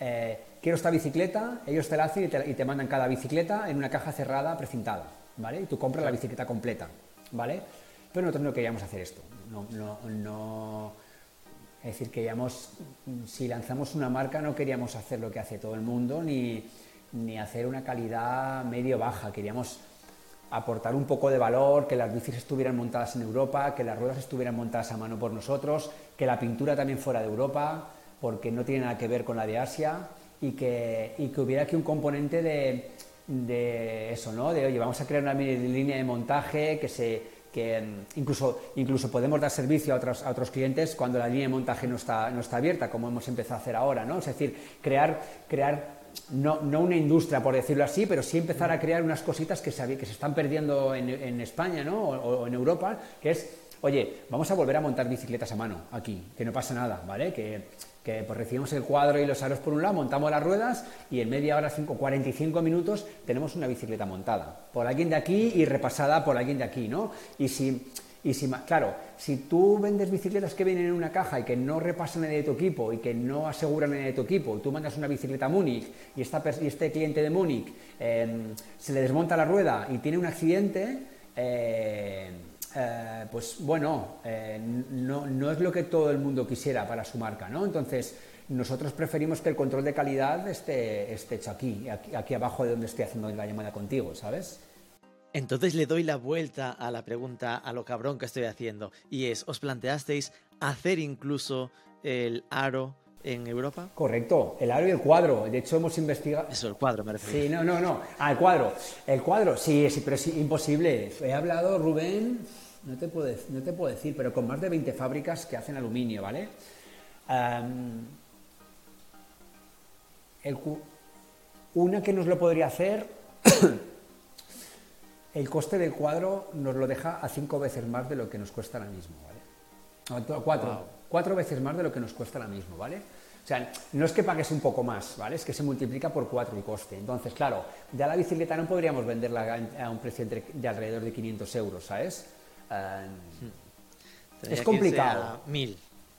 eh, quiero esta bicicleta, ellos te la hacen y te, y te mandan cada bicicleta en una caja cerrada, precintada, ¿vale? Y tú compras la bicicleta completa, ¿vale? Pero nosotros no queríamos hacer esto, no, no, no, es decir, queríamos, si lanzamos una marca, no queríamos hacer lo que hace todo el mundo, ni, ni hacer una calidad medio-baja. Queríamos aportar un poco de valor, que las bicis estuvieran montadas en Europa, que las ruedas estuvieran montadas a mano por nosotros, que la pintura también fuera de Europa, porque no tiene nada que ver con la de Asia, y que, y que hubiera aquí un componente de, de eso, ¿no? De, oye, vamos a crear una línea de montaje que se que mm, incluso, incluso podemos dar servicio a otros, a otros clientes cuando la línea de montaje no está, no está abierta, como hemos empezado a hacer ahora, ¿no? Es decir, crear, crear no, no una industria, por decirlo así, pero sí empezar a crear unas cositas que se, que se están perdiendo en, en España, ¿no? O, en Europa, que es, oye, vamos a volver a montar bicicletas a mano aquí, que no pasa nada, ¿vale? Que, que pues recibimos el cuadro y los aros por un lado, montamos las ruedas y en media hora, cinco, 45 minutos, tenemos una bicicleta montada por alguien de aquí y repasada por alguien de aquí, ¿no? Y si, y si, claro, si tú vendes bicicletas que vienen en una caja y que no repasan de tu equipo y que no aseguran de tu equipo, y tú mandas una bicicleta a Múnich y, este cliente de Múnich eh, se le desmonta la rueda y tiene un accidente, eh, eh, pues bueno, eh, no, no es lo que todo el mundo quisiera para su marca, ¿no? Entonces, nosotros preferimos que el control de calidad esté, esté hecho aquí, aquí, aquí abajo de donde estoy haciendo la llamada contigo, ¿sabes? Entonces le doy la vuelta a la pregunta a lo cabrón que estoy haciendo. Y es, ¿os planteasteis hacer incluso el aro en Europa? Correcto, el aro y el cuadro. De hecho, hemos investigado. Eso, el cuadro me refiero. Sí, no, no, no. Ah, el cuadro. El cuadro, sí, sí, pero es imposible. He hablado, Rubén, no te puedo, dec- no te puedo decir, pero con más de 20 fábricas que hacen aluminio, ¿vale? El una que nos lo podría hacer, el coste del cuadro nos lo deja a cinco veces más de lo que nos cuesta ahora mismo, ¿vale? Cuatro. Cuatro veces más de lo que nos cuesta ahora mismo, ¿vale? O sea, no es que pagues un poco más, ¿vale? Es que se multiplica por cuatro el coste. Entonces, claro, ya la bicicleta no podríamos venderla a un precio de alrededor de 500 euros, ¿sabes? Eh, es complicado. mil.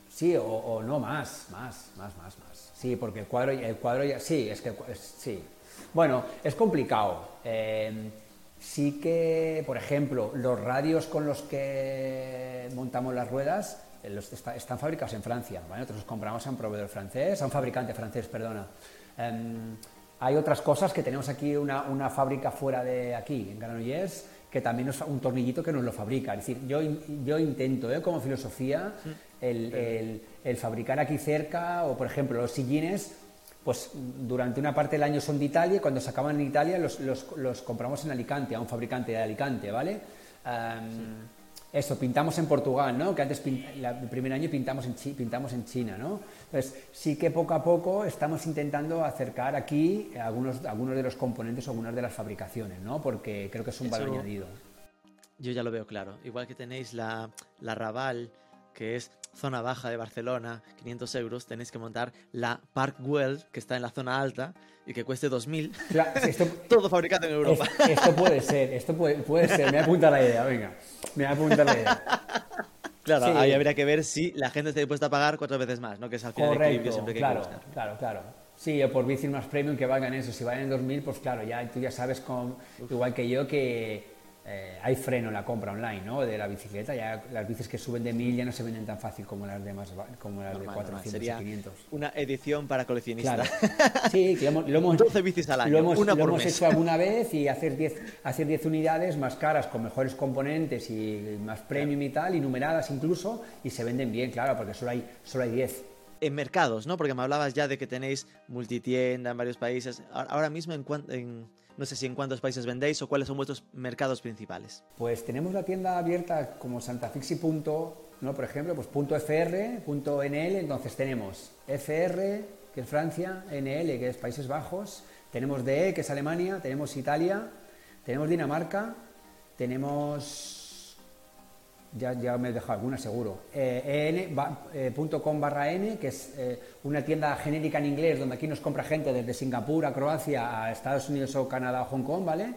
Sí, o, no más, más, más, más, más. Sí, porque el cuadro, el cuadro ya, sí, es que sí. Bueno, es complicado. Eh, sí que, por ejemplo, los radios con los que montamos las ruedas están fabricados en Francia, nosotros los compramos a un proveedor francés, a un fabricante francés, perdona. Em, hay otras cosas que tenemos aquí una, fábrica fuera de aquí, en Granollers, que también es un tornillito que nos lo fabrica. Es decir, yo, yo intento, ¿eh? como filosofía, el, fabricar aquí cerca, o por ejemplo, los sillines, pues durante una parte del año son de Italia y cuando se acaban en Italia los, compramos en Alicante, a un fabricante de Alicante, ¿vale? Em, eso, pintamos en Portugal, ¿no? Que antes, el primer año pintamos en, pintamos en China, ¿no? Entonces, sí que poco a poco estamos intentando acercar aquí algunos, algunos de los componentes o algunas de las fabricaciones, ¿no? Porque creo que es un valor añadido. Yo ya lo veo claro. Igual que tenéis la, la Raval, que es zona baja de Barcelona, 500 euros, tenéis que montar la Parkwell, que está en la zona alta y que cueste 2.000. Claro, Todo fabricado en Europa. esto puede ser, esto puede, puede ser. Me apunta la idea, venga. Me apunta la idea. Claro, ahí habría que ver si la gente está dispuesta a pagar cuatro veces más, ¿no? Que es al final Correcto, siempre que claro, claro, claro. Sí, o por bici más premium que valgan eso. Si valen 2.000, pues claro, ya tú ya sabes, con, igual que yo, que eh, hay freno en la compra online ¿no? de la bicicleta. Ya las bicis que suben de 1000 ya no se venden tan fácil como las de, más, como las de 400 y 500. Una edición para coleccionistas. Sí, que lo, hemos, 12 bicis al año, lo hemos, una lo hemos hecho alguna vez y hacer 10, hacer 10 unidades más caras, con mejores componentes y más premium y tal, y numeradas incluso, y se venden bien, claro, porque solo hay, solo hay 10 en mercados, ¿no? Porque me hablabas ya de que tenéis multitienda en varios países. Ahora mismo, en, en no sé si en cuántos países vendéis o cuáles son vuestros mercados principales. Pues tenemos la tienda abierta como santafixi. ¿no? Por ejemplo, pues punto .fr, punto .nl, entonces tenemos FR, que es Francia, NL, que es Países Bajos, tenemos DE, que es Alemania, tenemos Italia, tenemos Dinamarca, tenemos ya, ya me he dejado alguna seguro, eh, en.com eh, barra n, que es eh, una tienda genérica en inglés donde aquí nos compra gente desde Singapur a Croacia a Estados Unidos o Canadá o Hong Kong, ¿vale?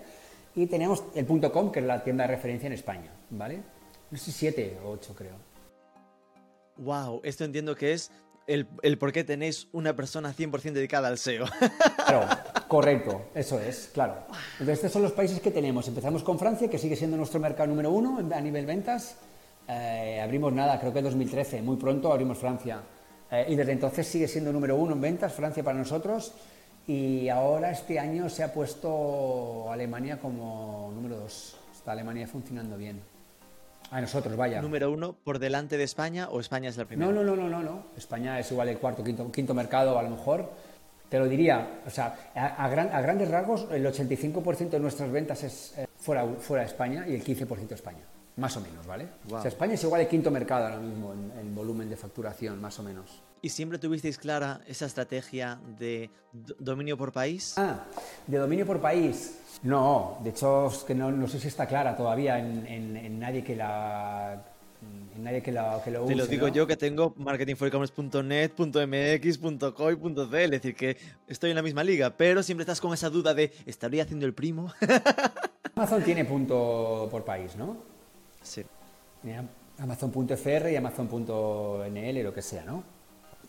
Y tenemos el .com, que es la tienda de referencia en España, ¿vale? No sé si siete o ocho creo. Wow, esto entiendo que es el, el por qué tenéis una persona 100% dedicada al SEO. Claro, correcto, eso es, claro. Entonces, estos son los países que tenemos. Empezamos con Francia, que sigue siendo nuestro mercado número uno a nivel ventas. Eh, abrimos nada, creo que en 2013, muy pronto abrimos Francia. Eh, y desde entonces sigue siendo número uno en ventas, Francia para nosotros. Y ahora este año se ha puesto Alemania como número dos. Está Alemania funcionando bien. A nosotros, vaya. ¿Número uno por delante de España o España es la primera? No, no, no, no, no. España es igual el cuarto, quinto, quinto mercado a lo mejor. Te lo diría, o sea, a, grandes rasgos, el 85% de nuestras ventas es eh, fuera, fuera de España y el 15% España. Más o menos, ¿vale? O sea, España es igual el quinto mercado ahora mismo en, volumen de facturación, más o menos. ¿Y siempre tuvisteis clara esa estrategia de dominio por país? Ah, de dominio por país. No, de hecho, es que no, sé si está clara todavía en, nadie que la nadie que, la, que lo use. Te lo digo yo que tengo marketingforecommerce.net, .mx, .co y es decir, que estoy en la misma liga, pero siempre estás con esa duda de ¿estaría haciendo el primo? Amazon tiene punto por país, ¿no? Sí. Amazon.fr y Amazon.nl, lo que sea, ¿no?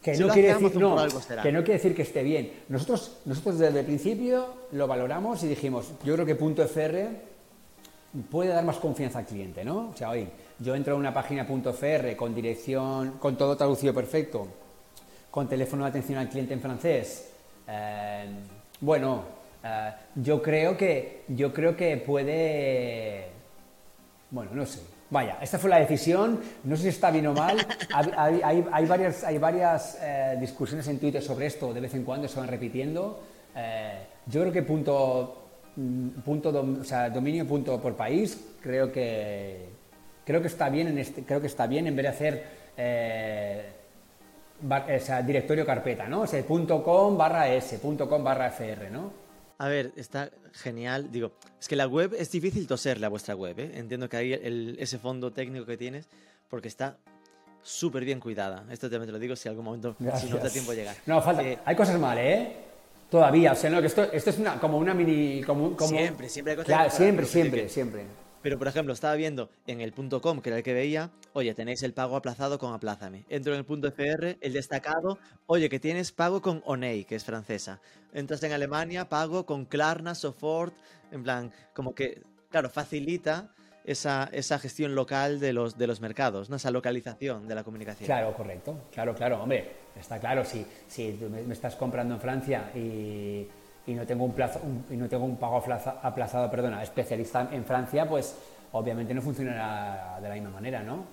Que no, quiere decir, que no quiere decir que esté bien. Nosotros, nosotros desde el principio lo valoramos y dijimos, yo creo que .fr puede dar más confianza al cliente, ¿no? O sea, hoy yo entro a una página .fr con dirección, con todo traducido perfecto, con teléfono de atención al cliente en francés. Eh, bueno, eh, yo creo que yo creo que puede bueno, no sé. Vaya, esta fue la decisión. No sé si está bien o mal. Hay, varias, hay varias eh, discusiones en Twitter sobre esto, de vez en cuando se van repitiendo. Eh, yo creo que punto, mm, punto o sea, dominio punto por país, creo que, creo que está bien en este, creo que está bien en vez de hacer eh, directorio carpeta, ¿no? O sea, punto com barra s, punto com barra fr, ¿no? A ver, está genial. Digo, es que la web es difícil toserle a vuestra web, ¿eh? Entiendo que hay ese fondo técnico que tienes, porque está súper bien cuidada. Esto también te lo digo si algún momento, si no te da tiempo a llegar. No, falta. Eh, hay cosas mal, ¿eh? Todavía, o sea, no, que esto, esto es una, como una mini. Como, como- Siempre, siempre hay cosas Claro, siempre, siempre, siempre. Pero, por ejemplo, estaba viendo en el punto .com, que era el que veía, oye, tenéis el pago aplazado con Aplázame. Entro en el punto .fr, el destacado, oye, que tienes pago con Oney, que es francesa. Entras en Alemania, pago con Klarna, Sofort, en plan, como que, claro, facilita esa, esa gestión local de los, de los mercados, ¿no? Esa localización de la comunicación. Claro, correcto. Claro, claro, hombre, está claro. Si, si me estás comprando en Francia y, y no tengo un plazo un- y no tengo un pago aplaza- aplazado, perdona, especialista en Francia, pues obviamente no funcionará de la misma manera, ¿no?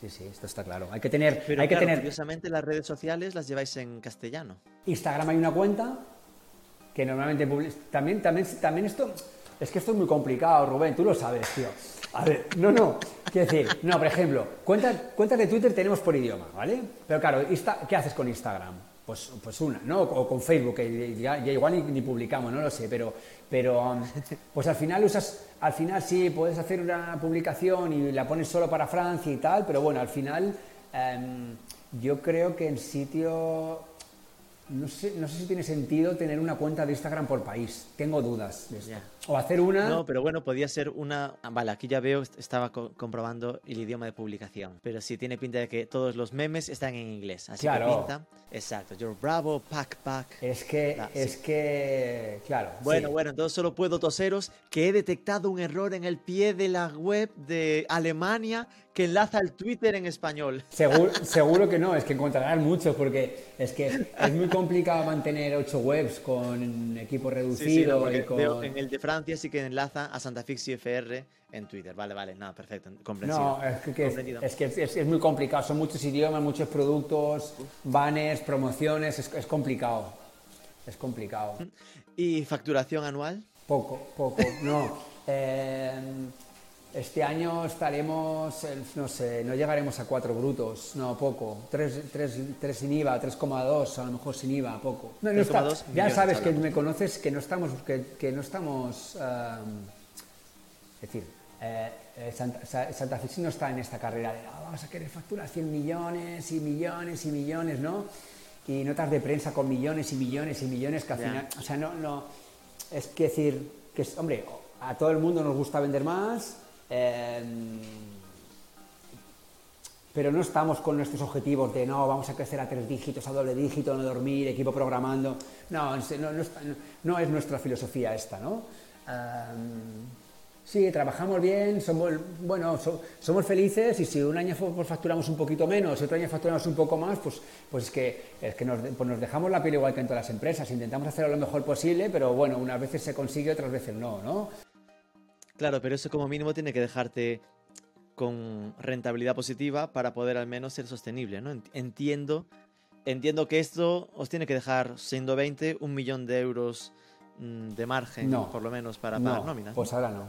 Sí, sí, esto está claro. Hay que tener, Pero hay que tener curiosamente las redes sociales las lleváis en castellano. Instagram hay una cuenta que normalmente también también también esto es que esto es muy complicado, Rubén, tú lo sabes, tío. A ver, no, no, quiero decir, no, por ejemplo, cuentas, cuentas de Twitter tenemos por idioma, ¿vale? Pero claro, Insta- ¿qué haces con Instagram? Pues, pues una, ¿no? O con Facebook, que ya, ya igual ni, ni publicamos, no lo sé, pero, pero um, pues al final usas, al final sí, puedes hacer una publicación y la pones solo para Francia y tal, pero bueno, al final em, yo creo que en sitio no sé, no sé si tiene sentido tener una cuenta de Instagram por país. Tengo dudas de esto. O hacer una. No, pero bueno, podía ser una... ah, Vale, aquí ya veo, est- estaba co- comprobando el idioma de publicación. Pero sí tiene pinta de que todos los memes están en inglés. Así Claro. que pinta... Exacto. You're bravo, pack, pack. Es que, Ah, es sí. que, claro. Bueno, sí. bueno, entonces solo puedo toseros que he detectado un error en el pie de la web de Alemania que enlaza al Twitter en español. Seguro, seguro que no, es que encontrarán muchos porque es que es muy complicado mantener ocho webs con equipo Sí, sí, no, reducido y con... en el de Francia sí que enlaza a Santa Fixi FR en Twitter. Vale, vale, nada, perfecto, comprensible. No, es que, que es, que es, muy complicado. Son muchos idiomas, muchos productos, banners, promociones. Es, es complicado. Es complicado. ¿Y facturación anual? Poco, poco. No. Eh, este año estaremos, no sé, no llegaremos a cuatro brutos. No, poco. Tres, tres, tres sin IVA, 3,2 a lo mejor sin IVA, poco. No, no está- 3,2 ya sabes que me conoces, que no estamos, que, que no estamos, ah, es decir, eh, eh, Santa, Sa- Santa Fe no está en esta carrera de "Ah, vamos a querer facturar 100 millones y millones y millones, ¿no? Y notas de prensa con millones y millones y millones que al final, o sea, no, no, es que decir, que es- hombre, a todo el mundo nos gusta vender más, eh, pero no estamos con nuestros objetivos de no, vamos a crecer a tres dígitos, a doble dígito, no dormir, equipo programando. No, no, no no- es nuestra filosofía esta, ¿no? Am, sí, trabajamos bien, somos, bueno, so- somos felices y si un año pues, facturamos un poquito menos y otro año facturamos un poco más, pues, pues es que, es que nos, pues nos dejamos la piel igual que en todas las empresas. Intentamos hacerlo lo mejor posible, pero bueno, unas veces se consigue, otras veces no, ¿no? Claro, pero eso como mínimo tiene que dejarte con rentabilidad positiva para poder al menos ser sostenible, ¿no? Ent- Entiendo, entiendo que esto os tiene que dejar, siendo 20, un millón de euros mm, de margen, No. por lo menos, para No, pagar nóminas. Pues ahora no.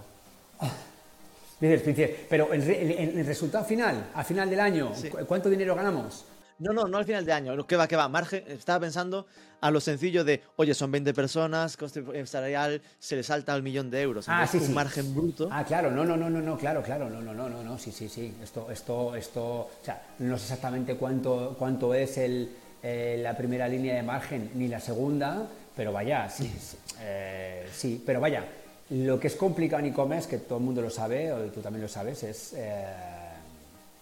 Pero el, re- el- el- el resultado final, a final del año, Sí. ¿cu- ¿cuánto dinero ganamos? No, no, no al final de año. Que va, que va. Margen, estaba pensando a lo sencillo de, oye, son 20 personas, coste salarial, se le salta al millón de euros. Ah, sí, un sí. margen bruto. Ah, claro, no, no, no, no, no, claro, claro, no, no, no, no, no, sí, sí, sí. Esto, esto, esto, o sea, no sé exactamente cuánto, cuánto es el, eh, la primera línea de margen ni la segunda, pero vaya, sí, sí, eh, sí, pero vaya, lo que es complicado en e-commerce, que todo el mundo lo sabe, o tú también lo sabes, es eh,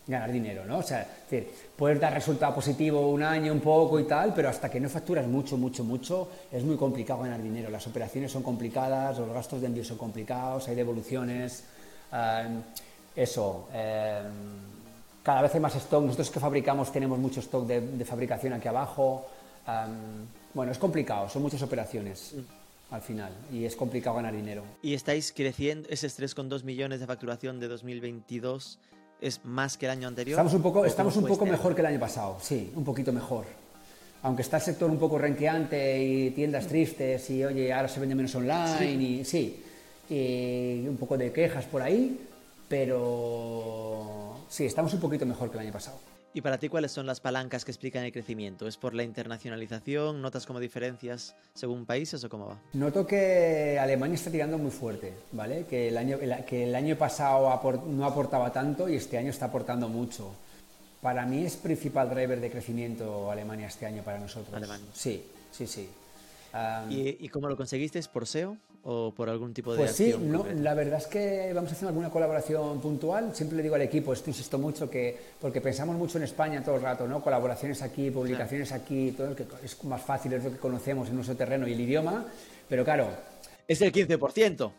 ganar dinero, ¿no? O sea, es decir, puedes dar resultado positivo un año, un poco y tal, pero hasta que no facturas mucho, mucho, mucho, es muy complicado ganar dinero. Las operaciones son complicadas, los gastos de envío son complicados, hay devoluciones, eh, eso. eh, cada vez hay más stock. Nosotros que fabricamos tenemos mucho stock de, de fabricación aquí abajo. eh, bueno, es complicado, son muchas operaciones al final y es complicado ganar dinero. Y estáis creciendo, ese 3,2 millones de facturación de 2022 es más que el año anterior. Estamos un poco, ¿O estamos un poco este mejor año? que el año pasado, sí, un poquito mejor. Aunque está el sector un poco renqueante y tiendas tristes y oye, ahora se vende menos online y sí, y un poco de quejas por ahí, pero sí, estamos un poquito mejor que el año pasado. ¿Y para ti cuáles son las palancas que explican el crecimiento? ¿Es por la internacionalización? ¿Notas como diferencias según países o cómo va? Noto que Alemania está tirando muy fuerte, ¿vale? Que el año, que el año pasado apor- no aportaba tanto y este año está aportando mucho. Para mí es principal driver de crecimiento Alemania este año para nosotros. Alemania. Sí, sí, sí. Um, ¿Y, ¿Y cómo lo conseguiste? ¿Por SEO o por algún tipo de Pues sí, acción no, la verdad es que vamos a hacer alguna colaboración puntual. Siempre le digo al equipo, esto insisto mucho, que porque pensamos mucho en España todo el rato, ¿no? Colaboraciones aquí, publicaciones aquí, todo que es más fácil, es lo que conocemos en nuestro terreno y el idioma. Pero claro, Es el 15%.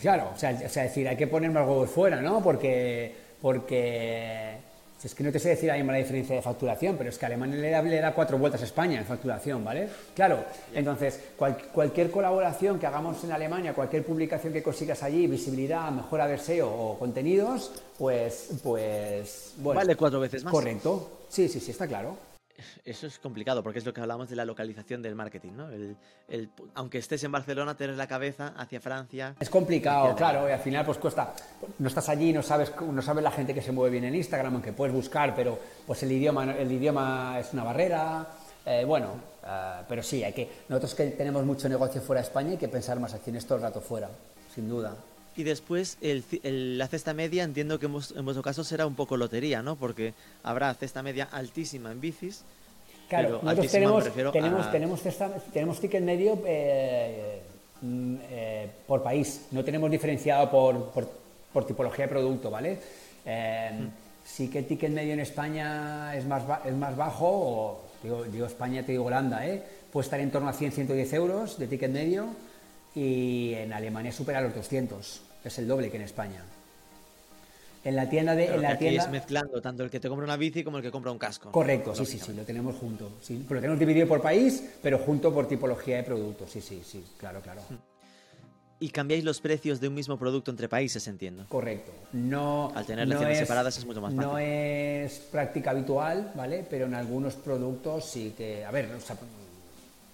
Claro, o sea, o sea, decir, hay que poner más huevos fuera, ¿no? Porque, porque si es que no te sé decir ahí la diferencia de facturación, pero es que Alemania le da, le da cuatro vueltas a España en facturación, ¿vale? Claro, entonces, cual- cualquier colaboración que hagamos en Alemania, cualquier publicación que consigas allí, visibilidad, mejora de SEO o contenidos, pues, pues, bueno. Vale cuatro veces más. Correcto. Sí, sí, sí, está claro. Eso es complicado porque es lo que hablamos de la localización del marketing, ¿no? El, el- aunque estés en Barcelona, tener la cabeza hacia Francia. Es complicado, claro, y al final pues cuesta. No estás allí, no sabes, no sabes la gente que se mueve bien en Instagram, aunque puedes buscar, pero pues el idioma, el idioma es una barrera. eh, bueno, eh, pero sí, hay que. Nosotros que tenemos mucho negocio fuera de España hay que pensar más acciones todo el rato fuera, sin duda. Y después, el, el- la cesta media, entiendo que en, vos- en vuestro caso será un poco lotería, ¿no? Porque habrá cesta media altísima en bicis. Claro, pero nosotros tenemos, tenemos, a- tenemos, cesta- tenemos ticket medio eh, mm, eh, por país, no tenemos diferenciado por, por- por tipología de producto, ¿vale? Eh, Sí que el ticket medio en España es más, es más bajo, o digo, digo España, te digo Holanda, ¿eh? puede estar en torno a 100-110 euros de ticket medio y en Alemania supera los 200, es el doble que en España. En la tienda de... Claro, en la aquí tienda... es mezclando tanto el que te compra una bici como el que compra un casco. Correcto, sí, sí, sí, lo tenemos junto. Sí, pero lo tenemos dividido por país, pero junto por tipología de producto. Sí, sí, sí, claro, claro. Y cambiáis los precios de un mismo producto entre países, entiendo. Correcto. No, Al tener no lecciones separadas es mucho más No fácil. es práctica habitual, ¿vale? Pero en algunos productos sí que. A ver, o sea,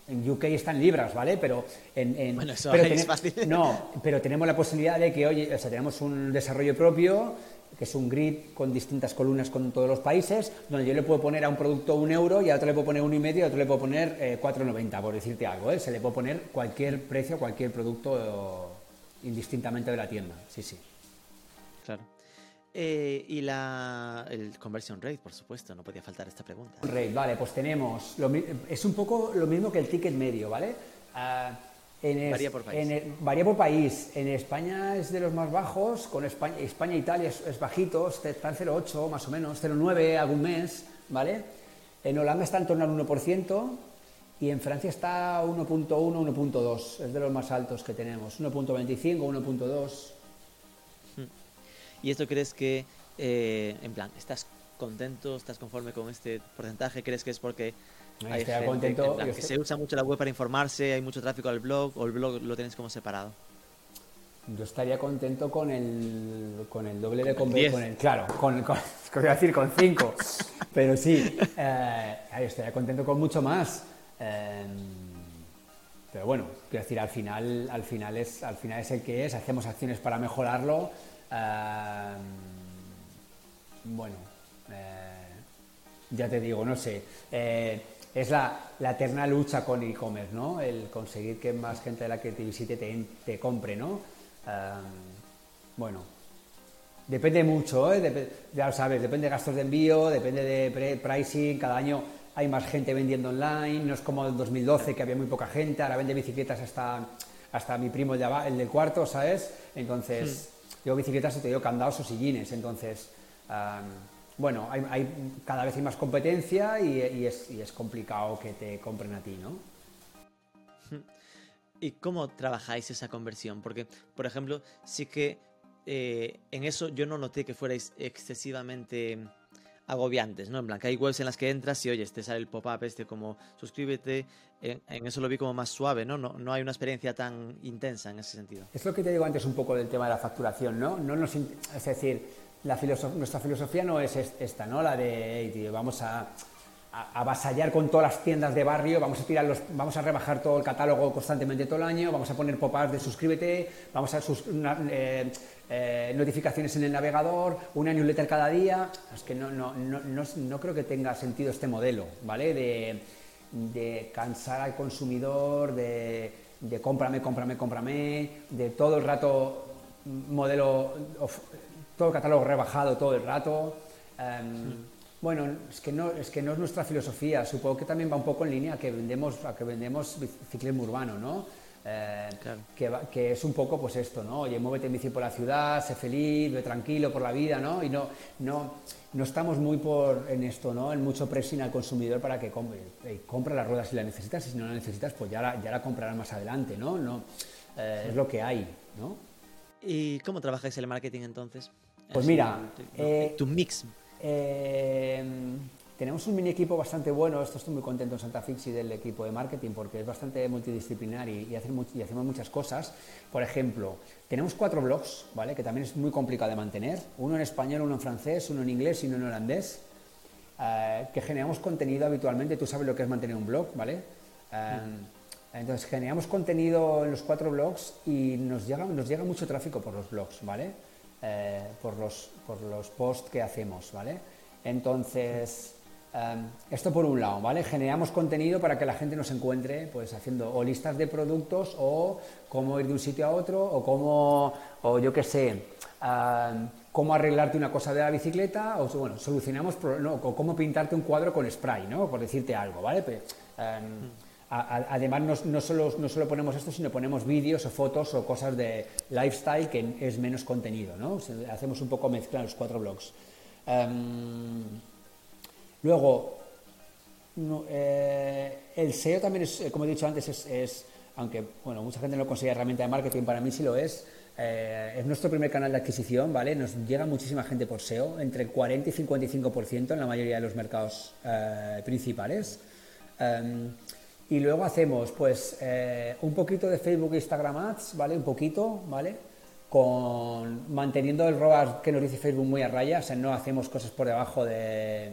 en UK están libras, ¿vale? Pero en. en- Bueno, eso pero es fácil. No, pero tenemos la posibilidad de que, oye, o sea, tenemos un desarrollo propio, que es un grid con distintas columnas con todos los países, donde yo le puedo poner a un producto un euro y a otro le puedo poner uno y medio y a otro le puedo poner eh, 4,90, por decirte algo, ¿eh? Se le puede poner cualquier precio, a cualquier producto indistintamente de la tienda. Sí, sí. Claro. Eh, y la el conversion rate, por supuesto, no podía faltar esta pregunta. Rate, vale, pues tenemos, lo es un poco lo mismo que el ticket medio, ¿vale? Ah, en es- Varía por país. en el- varía por país. En España es de los más bajos, con España, España e Italia es, es bajito, está en 0,8 más o menos, 0,9 algún mes, ¿vale? En Holanda está en torno al 1% y en Francia está 1.1, 1.2, es de los más altos que tenemos, 1.25, 1.2. ¿Y esto crees que, eh, en plan, estás contento, estás conforme con este porcentaje? ¿Crees que es porque No, hay gente contento, en plan, que estoy- se usa mucho la web para informarse, hay mucho tráfico al blog o el blog lo tienes como separado? Yo estaría contento con el, con el doble de Con el conver- 10. con el Claro, con, con, a decir con 5. Pero sí, eh, estaría contento con mucho más. Eh, pero bueno, quiero decir, al final, al, final es, al final es el que es, hacemos acciones para mejorarlo. Bueno, eh, ya te digo, no sé. eh, es la, la eterna lucha con e-commerce, ¿no? El conseguir que más gente de la que te visite te, te compre, ¿no? Bueno, depende mucho, ¿eh? Ya lo sabes, depende de gastos de envío, depende de pricing, cada año hay más gente vendiendo online, no es como el 2012 que había muy poca gente, ahora vende bicicletas hasta, hasta mi primo el, del cuarto, ¿sabes? Entonces, digo bicicletas y te digo candados o sillines, entonces, bueno, hay, cada vez hay más competencia y, y es, y es complicado que te compren a ti, ¿no? ¿Y cómo trabajáis esa conversión? Porque, por ejemplo, sí que eh, en eso yo no noté que fuerais excesivamente agobiantes, ¿no? En plan, que hay webs en las que entras y, oye, te sale el pop-up este como suscríbete, en, eso lo vi como más suave, ¿no? ¿no? No hay una experiencia tan intensa en ese sentido. Es lo que te digo antes un poco del tema de la facturación, ¿no? no nos, es decir, nuestra filosofía no es est- esta, ¿no? La de, "Ey, tío, vamos a, avasallar con todas las tiendas de barrio, vamos a tirar los, vamos a rebajar todo el catálogo constantemente todo el año, vamos a poner pop-ups de suscríbete, vamos a sus- eh, eh, notificaciones en el navegador, una newsletter cada día. Es que no, no, no, no, creo que tenga sentido este modelo, ¿vale? De, de cansar al consumidor, de, de cómprame, cómprame, cómprame, de todo el rato modelo, todo el catálogo rebajado todo el rato. Em, Bueno, es que, no, es que no es nuestra filosofía. Supongo que también va un poco en línea que vendemos, a que vendemos ciclismo urbano, ¿no? Eh, Claro. que, va- que es un poco pues esto, ¿no? Oye, muévete en bici por la ciudad, sé feliz, ve tranquilo por la vida, ¿no? Y no, no, no estamos muy por en esto, ¿no? En mucho pressing al consumidor para que compre, eh, compra las ruedas si la necesitas y si no la necesitas pues ya la, ya la comprarás más adelante, ¿no? no eh, Es lo que hay, ¿no? ¿Y cómo trabajáis el marketing entonces? Pues Así, mira, tu, eh, tu mix. Eh, tenemos un mini equipo bastante bueno, esto estoy muy contento en Santa Fixi del equipo de marketing porque es bastante multidisciplinar y, hacemos muchas cosas. Por ejemplo, tenemos cuatro blogs, ¿vale? que también es muy complicado de mantener, uno en español, uno en francés, uno en inglés y uno en holandés, eh, que generamos contenido habitualmente, tú sabes lo que es mantener un blog, ¿vale? Eh, Entonces generamos contenido en los cuatro blogs y nos llega, nos llega mucho tráfico por los blogs, ¿vale? Eh, por, los, por los posts que hacemos, ¿vale? Entonces, eh, esto por un lado, ¿vale? Generamos contenido para que la gente nos encuentre pues haciendo o listas de productos o cómo ir de un sitio a otro o cómo, o yo qué sé, cómo arreglarte una cosa de la bicicleta o bueno, solucionamos no, o cómo pintarte un cuadro con spray, ¿no? Por decirte algo, ¿vale? Pero, eh, a- a- además, no, no solo, no solo ponemos esto, sino ponemos vídeos o fotos o cosas de lifestyle que es menos contenido, ¿no? O sea, hacemos un poco mezcla los cuatro blogs. Em, luego, eh, el SEO también es, eh, como he dicho antes, es, aunque bueno, mucha gente no lo considera herramienta de marketing, para mí sí lo es. eh, es nuestro primer canal de adquisición, ¿vale? Nos llega muchísima gente por SEO, entre el 40 y 55% en la mayoría de los mercados principales. Y luego hacemos pues un poquito de Facebook e Instagram Ads, ¿vale? Un poquito, ¿vale? Con manteniendo el ROAS que nos dice Facebook muy a raya, o sea, no hacemos cosas por debajo de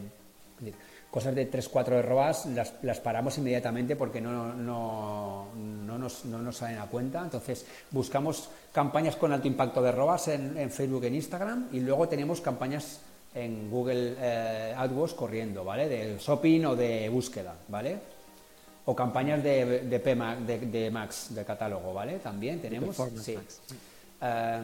cosas de 3-4 de ROAS, las, las paramos inmediatamente porque no, no, no nos, no nos salen a cuenta. Entonces buscamos campañas con alto impacto de ROAS en, en Facebook en Instagram y luego tenemos campañas en Google eh, AdWords corriendo, ¿vale? De shopping o de búsqueda, ¿vale? O campañas de, de, PMA de, de Max, de catálogo, ¿vale? También tenemos. Sí. Eh,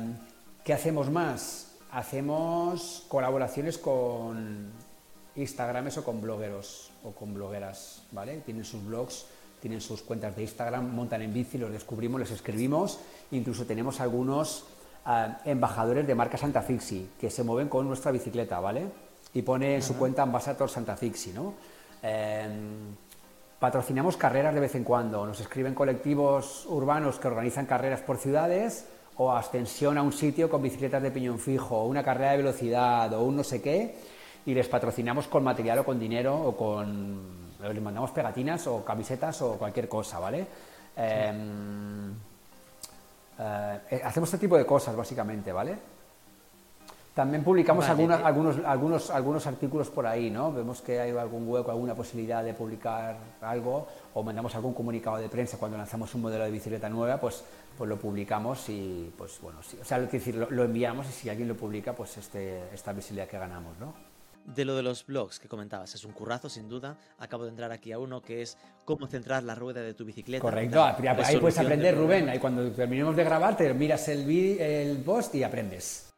¿Qué hacemos más? Hacemos colaboraciones con Instagrames o con blogueros o con blogueras, ¿vale? Tienen sus blogs, tienen sus cuentas de Instagram, montan en bici, los descubrimos, les escribimos, incluso tenemos algunos eh, embajadores de marca Santa Fixi que se mueven con nuestra bicicleta, ¿vale? Y pone en su cuenta Ambassador Santa Fixi, ¿no? Eh, Patrocinamos carreras de vez en cuando, nos escriben colectivos urbanos que organizan carreras por ciudades o ascensión a un sitio con bicicletas de piñón fijo, o una carrera de velocidad o un no sé qué, y les patrocinamos con material o con dinero o con... les mandamos pegatinas o camisetas o cualquier cosa, ¿vale? Em, eh, hacemos este tipo de cosas básicamente, ¿vale? También publicamos Vale, alguna- eh. algunos, algunos, algunos artículos por ahí, ¿no? Vemos que hay algún hueco, alguna posibilidad de publicar algo o mandamos algún comunicado de prensa cuando lanzamos un modelo de bicicleta nueva, pues, pues lo publicamos y, pues bueno, sí, o sea, lo, decir, lo, lo enviamos y si alguien lo publica, pues este, esta visibilidad que ganamos, ¿no? De lo de los blogs que comentabas, es un currazo sin duda. Acabo de entrar aquí a uno que es cómo centrar la rueda de tu bicicleta. Correcto, ahí puedes aprender, Rubén, ahí cuando terminemos de grabar te miras el, el post y aprendes.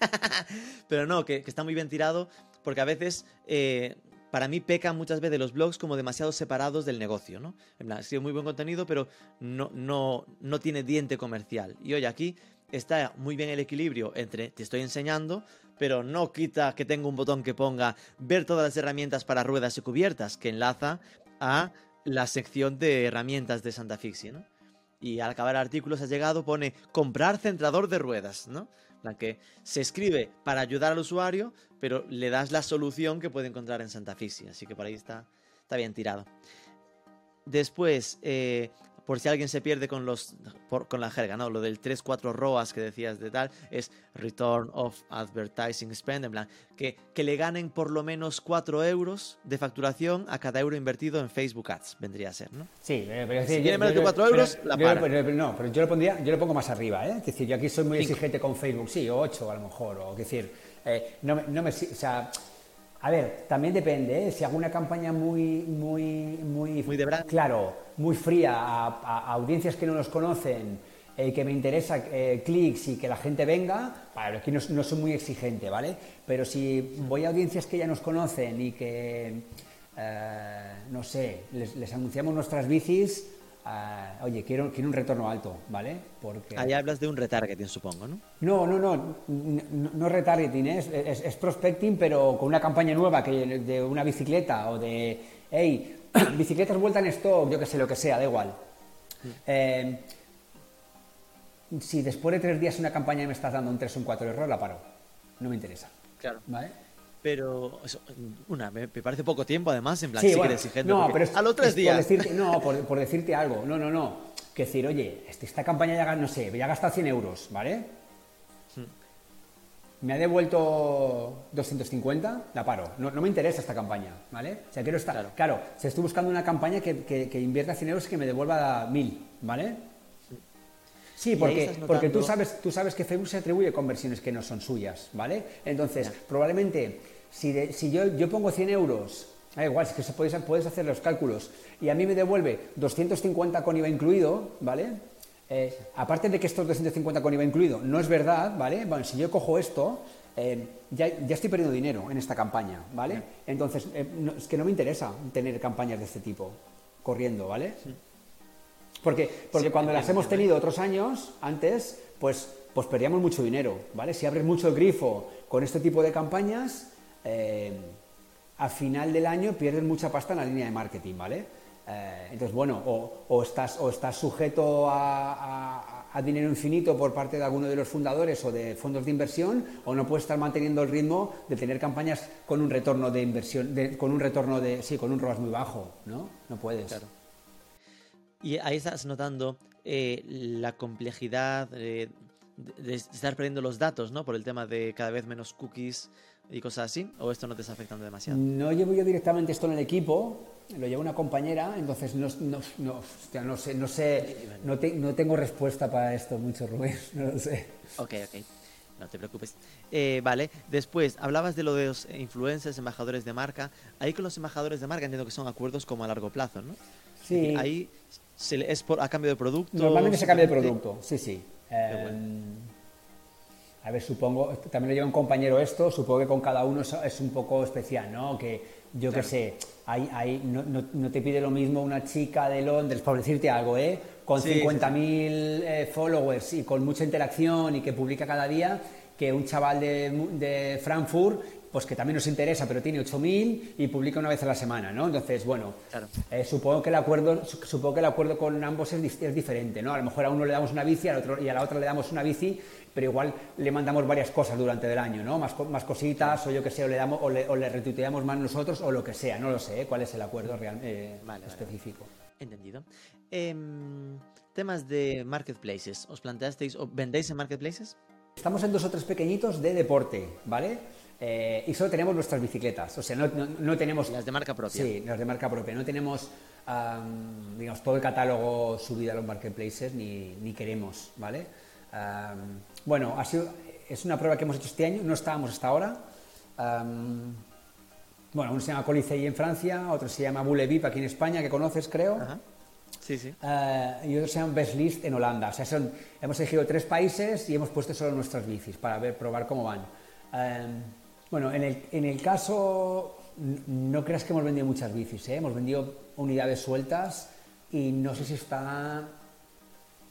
Pero no, que, que está muy bien tirado porque a veces, eh, para mí, pecan muchas veces los blogs como demasiado separados del negocio, ¿no? En plan, sí, muy buen contenido, pero no, no, no tiene diente comercial. Y hoy aquí está muy bien el equilibrio entre te estoy enseñando, pero no quita que tenga un botón que ponga ver todas las herramientas para ruedas y cubiertas, que enlaza a la sección de herramientas de Santa Fixie, ¿no? Y al acabar el artículo ha llegado, pone comprar centrador de ruedas, ¿no? Plan que se escribe para ayudar al usuario, pero le das la solución que puede encontrar en Santa Fixie. Así que por ahí está, está bien tirado. Después, eh, por si alguien se pierde con los por- con la jerga, ¿no? Lo del 3-4 ROAS que decías de tal, es Return of Advertising Spend, en plan, que, que le ganen por lo menos 4 euros de facturación a cada euro invertido en Facebook Ads, vendría a ser, ¿no? Sí, eh, pero Si yo- menos de yo- cuatro pero- euros, la para. pero no, pero yo lo pondría, yo lo pongo más arriba, ¿eh? Es decir, yo aquí soy muy Cinco. exigente con Facebook, sí, o 8 a lo mejor, o es decir, eh, no, no me, o sea, a ver, también depende, ¿eh? Si hago una campaña muy, muy, muy, Muy de brand. claro, muy fría a, audiencias que no nos conocen eh, que me interesa eh, clics y que la gente venga, vale, aquí no, no soy muy exigente, ¿vale? Pero si voy a audiencias que ya nos conocen y que, eh, no sé, les, les anunciamos nuestras bicis, ah, oye, quiero, quiero un retorno alto, ¿vale? Porque... Ahí hablas de un retargeting, supongo, ¿no? No, no, no, no, no retargeting, es, es, es prospecting, pero con una campaña nueva que de una bicicleta o de, hey, bicicletas vuelta en stock, yo que sé, lo que sea, da igual. Eh, si después de tres días una campaña me estás dando un 3 o un 4 error, la paro. No me interesa. Claro. ¿Vale? Pero, eso, una, me, me parece poco tiempo además, en plan, Sí, sí, que bueno, eres exigente. no, pero es, a los tres es días. Por decirte, no, por, por decirte algo. No, no, no. Que decir, oye, este- esta campaña ya, no sé, ya ha gastado 100 euros, ¿vale? Me ha devuelto 250, la paro. No, no me interesa esta campaña, ¿vale? O sea, quiero estar. Claro. Claro, si estoy buscando una campaña que, que, que invierta 100 euros y que me devuelva 1000, ¿vale? Sí, porque, porque tú, sabes, tú sabes que Facebook se atribuye conversiones que no son suyas, ¿vale? Entonces, probablemente, si, de- si yo, yo pongo 100 euros, da igual, es que se hacer los cálculos, y a mí me devuelve 250 con IVA incluido, ¿vale? Eh, aparte de que estos 250 con IVA incluido no es verdad, ¿vale? Bueno, si yo cojo esto, eh, ya, ya estoy perdiendo dinero en esta campaña, ¿vale? Entonces, eh, no- es que no me interesa tener campañas de este tipo corriendo, ¿vale? Porque, porque Sí, cuando las hemos tenido otros años, antes, pues, pues perdíamos mucho dinero, ¿vale? Si abres mucho el grifo con este tipo de campañas, eh, a final del año pierdes mucha pasta en la línea de marketing, ¿vale? Eh, entonces, bueno, o, o estás, o estás sujeto a, a- a dinero infinito por parte de alguno de los fundadores o de fondos de inversión, o no puedes estar manteniendo el ritmo de tener campañas con un retorno de inversión, de- con un retorno de, sí, con un ROAS muy bajo, ¿no? No puedes. Claro. Y ahí estás notando eh, la complejidad eh, de, de estar perdiendo los datos, ¿no? Por el tema de cada vez menos cookies y cosas así. ¿O esto no te está afectando demasiado? No llevo yo directamente esto en el equipo, lo lleva una compañera, entonces no, no, no, hostia, no sé, no sé, no, te- no tengo respuesta para esto mucho, Rubén, no lo sé. Ok, ok. No te preocupes. Eh, vale, después hablabas de lo de los influencers, embajadores de marca. Ahí con los embajadores de marca entiendo que son acuerdos como a largo plazo, ¿no? Es Sí. decir, ahí se es por, a cambio de producto. Normalmente se cambia de producto, sí, sí. Eh, bueno. A ver, supongo, también lo lleva un compañero esto, supongo que con cada uno es, un poco especial, ¿no? Que yo qué Claro. sé, hay, hay, no, no- no te pide lo mismo una chica de Londres, por decirte algo, ¿eh? Con Sí, sí, sí. 50.000 eh, followers y con mucha interacción y que publica cada día, que un chaval de, de Frankfurt, pues que también nos interesa, pero tiene 8.000 y publica una vez a la semana, ¿no? Entonces, bueno, Claro. eh, supongo que el acuerdo su- supongo que el acuerdo con ambos es, diferente no a lo mejor a uno le damos una bici al otro y a la otra le damos una bici pero igual le mandamos varias cosas durante el año no más, más cositas o yo que sé o le damos o le, o le retuiteamos más nosotros o lo que sea no lo sé ¿eh? cuál es el acuerdo real eh, Vale, vale. específico Entendido. Em, temas de marketplaces. ¿Os planteasteis o vendéis en marketplaces? Estamos en dos o tres pequeñitos de deporte, ¿vale? Eh, y solo tenemos nuestras bicicletas, o sea, no, no- no tenemos... Las de marca propia. Sí, las de marca propia. No tenemos, am, digamos, todo el catálogo subido a los marketplaces ni, ni queremos, ¿vale? Bueno, ha sido, es una prueba que hemos hecho este año, no estábamos hasta ahora. Am, bueno, uno se llama Colisei en Francia, otro se llama Boulevip aquí en España, que conoces, creo. Ajá. Sí, sí. Eh, y otros se llaman Best List en Holanda. O sea, son, hemos elegido tres países y hemos puesto solo nuestras bicis para ver, probar cómo van. Eh, bueno, en el, en el caso, no creas que hemos vendido muchas bicis, ¿eh? hemos vendido unidades sueltas y no sé si está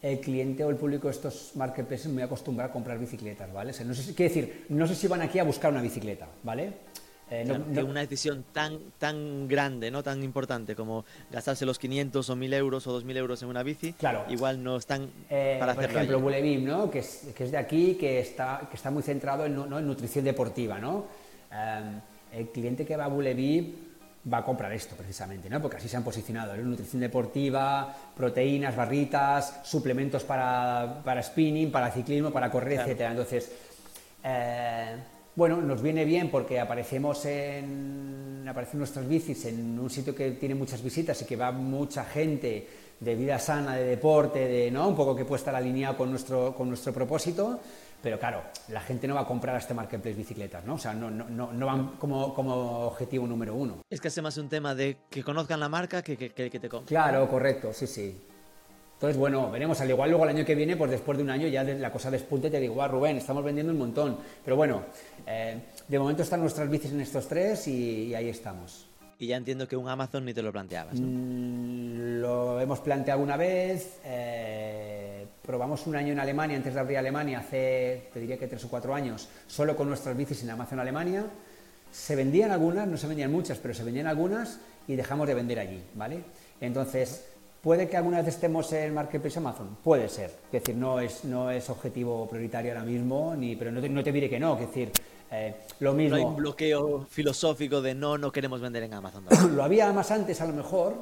el cliente o el público de estos marketplaces muy acostumbrado a comprar bicicletas, ¿vale? O sea, no sé si, quiero decir, no sé si van aquí a buscar una bicicleta, ¿vale? Eh, no- no- una decisión tan, tan grande, no tan importante como gastarse los 500 o 1000 euros o 2000 euros en una bici, Claro. igual no están Eh, para por ejemplo, allí. Bulevim, ¿no? que, es, que es de aquí, que está, que está muy centrado en, ¿no? en nutrición deportiva. ¿no? Eh, el cliente que va a Bulevim va a comprar esto precisamente, ¿no? porque así se han posicionado. Nutrición deportiva, proteínas, barritas, suplementos para, para spinning, para ciclismo, para correr, Claro. etcétera. Entonces, eh, bueno, nos viene bien porque aparecemos en aparecen nuestras bicis en un sitio que tiene muchas visitas y que va mucha gente de vida sana, de deporte, de no, un poco que puede estar alineado con nuestro con nuestro propósito. Pero claro, la gente no va a comprar a este marketplace bicicletas, ¿no? O sea, no, no, no, no van como, como objetivo número uno. Es que es más un tema de que conozcan la marca que que, que, que te compren. Claro, correcto, sí, sí. Entonces, bueno, veremos. Al igual luego el año que viene, pues después de un año ya la cosa despunte y te digo, va Rubén, estamos vendiendo un montón. Pero bueno, eh, de momento están nuestras bicis en estos tres y, y ahí estamos. Y ya entiendo que un Amazon ni te lo planteabas, ¿no? Mm, Lo hemos planteado una vez, eh, probamos un año en Alemania, antes de abrir Alemania, hace, te diría que tres o cuatro años, solo con nuestras bicis en Amazon Alemania. Se vendían algunas, no se vendían muchas, pero se vendían algunas y dejamos de vender allí, ¿vale? Entonces, ¿puede que alguna vez estemos en Marketplace Amazon? Puede ser, es decir, no es, no es objetivo prioritario ahora mismo, ni, pero no te, no te diré que no, es decir, eh, lo mismo. No hay un bloqueo filosófico de no, no queremos vender en Amazon. ¿no? lo había más antes a lo mejor.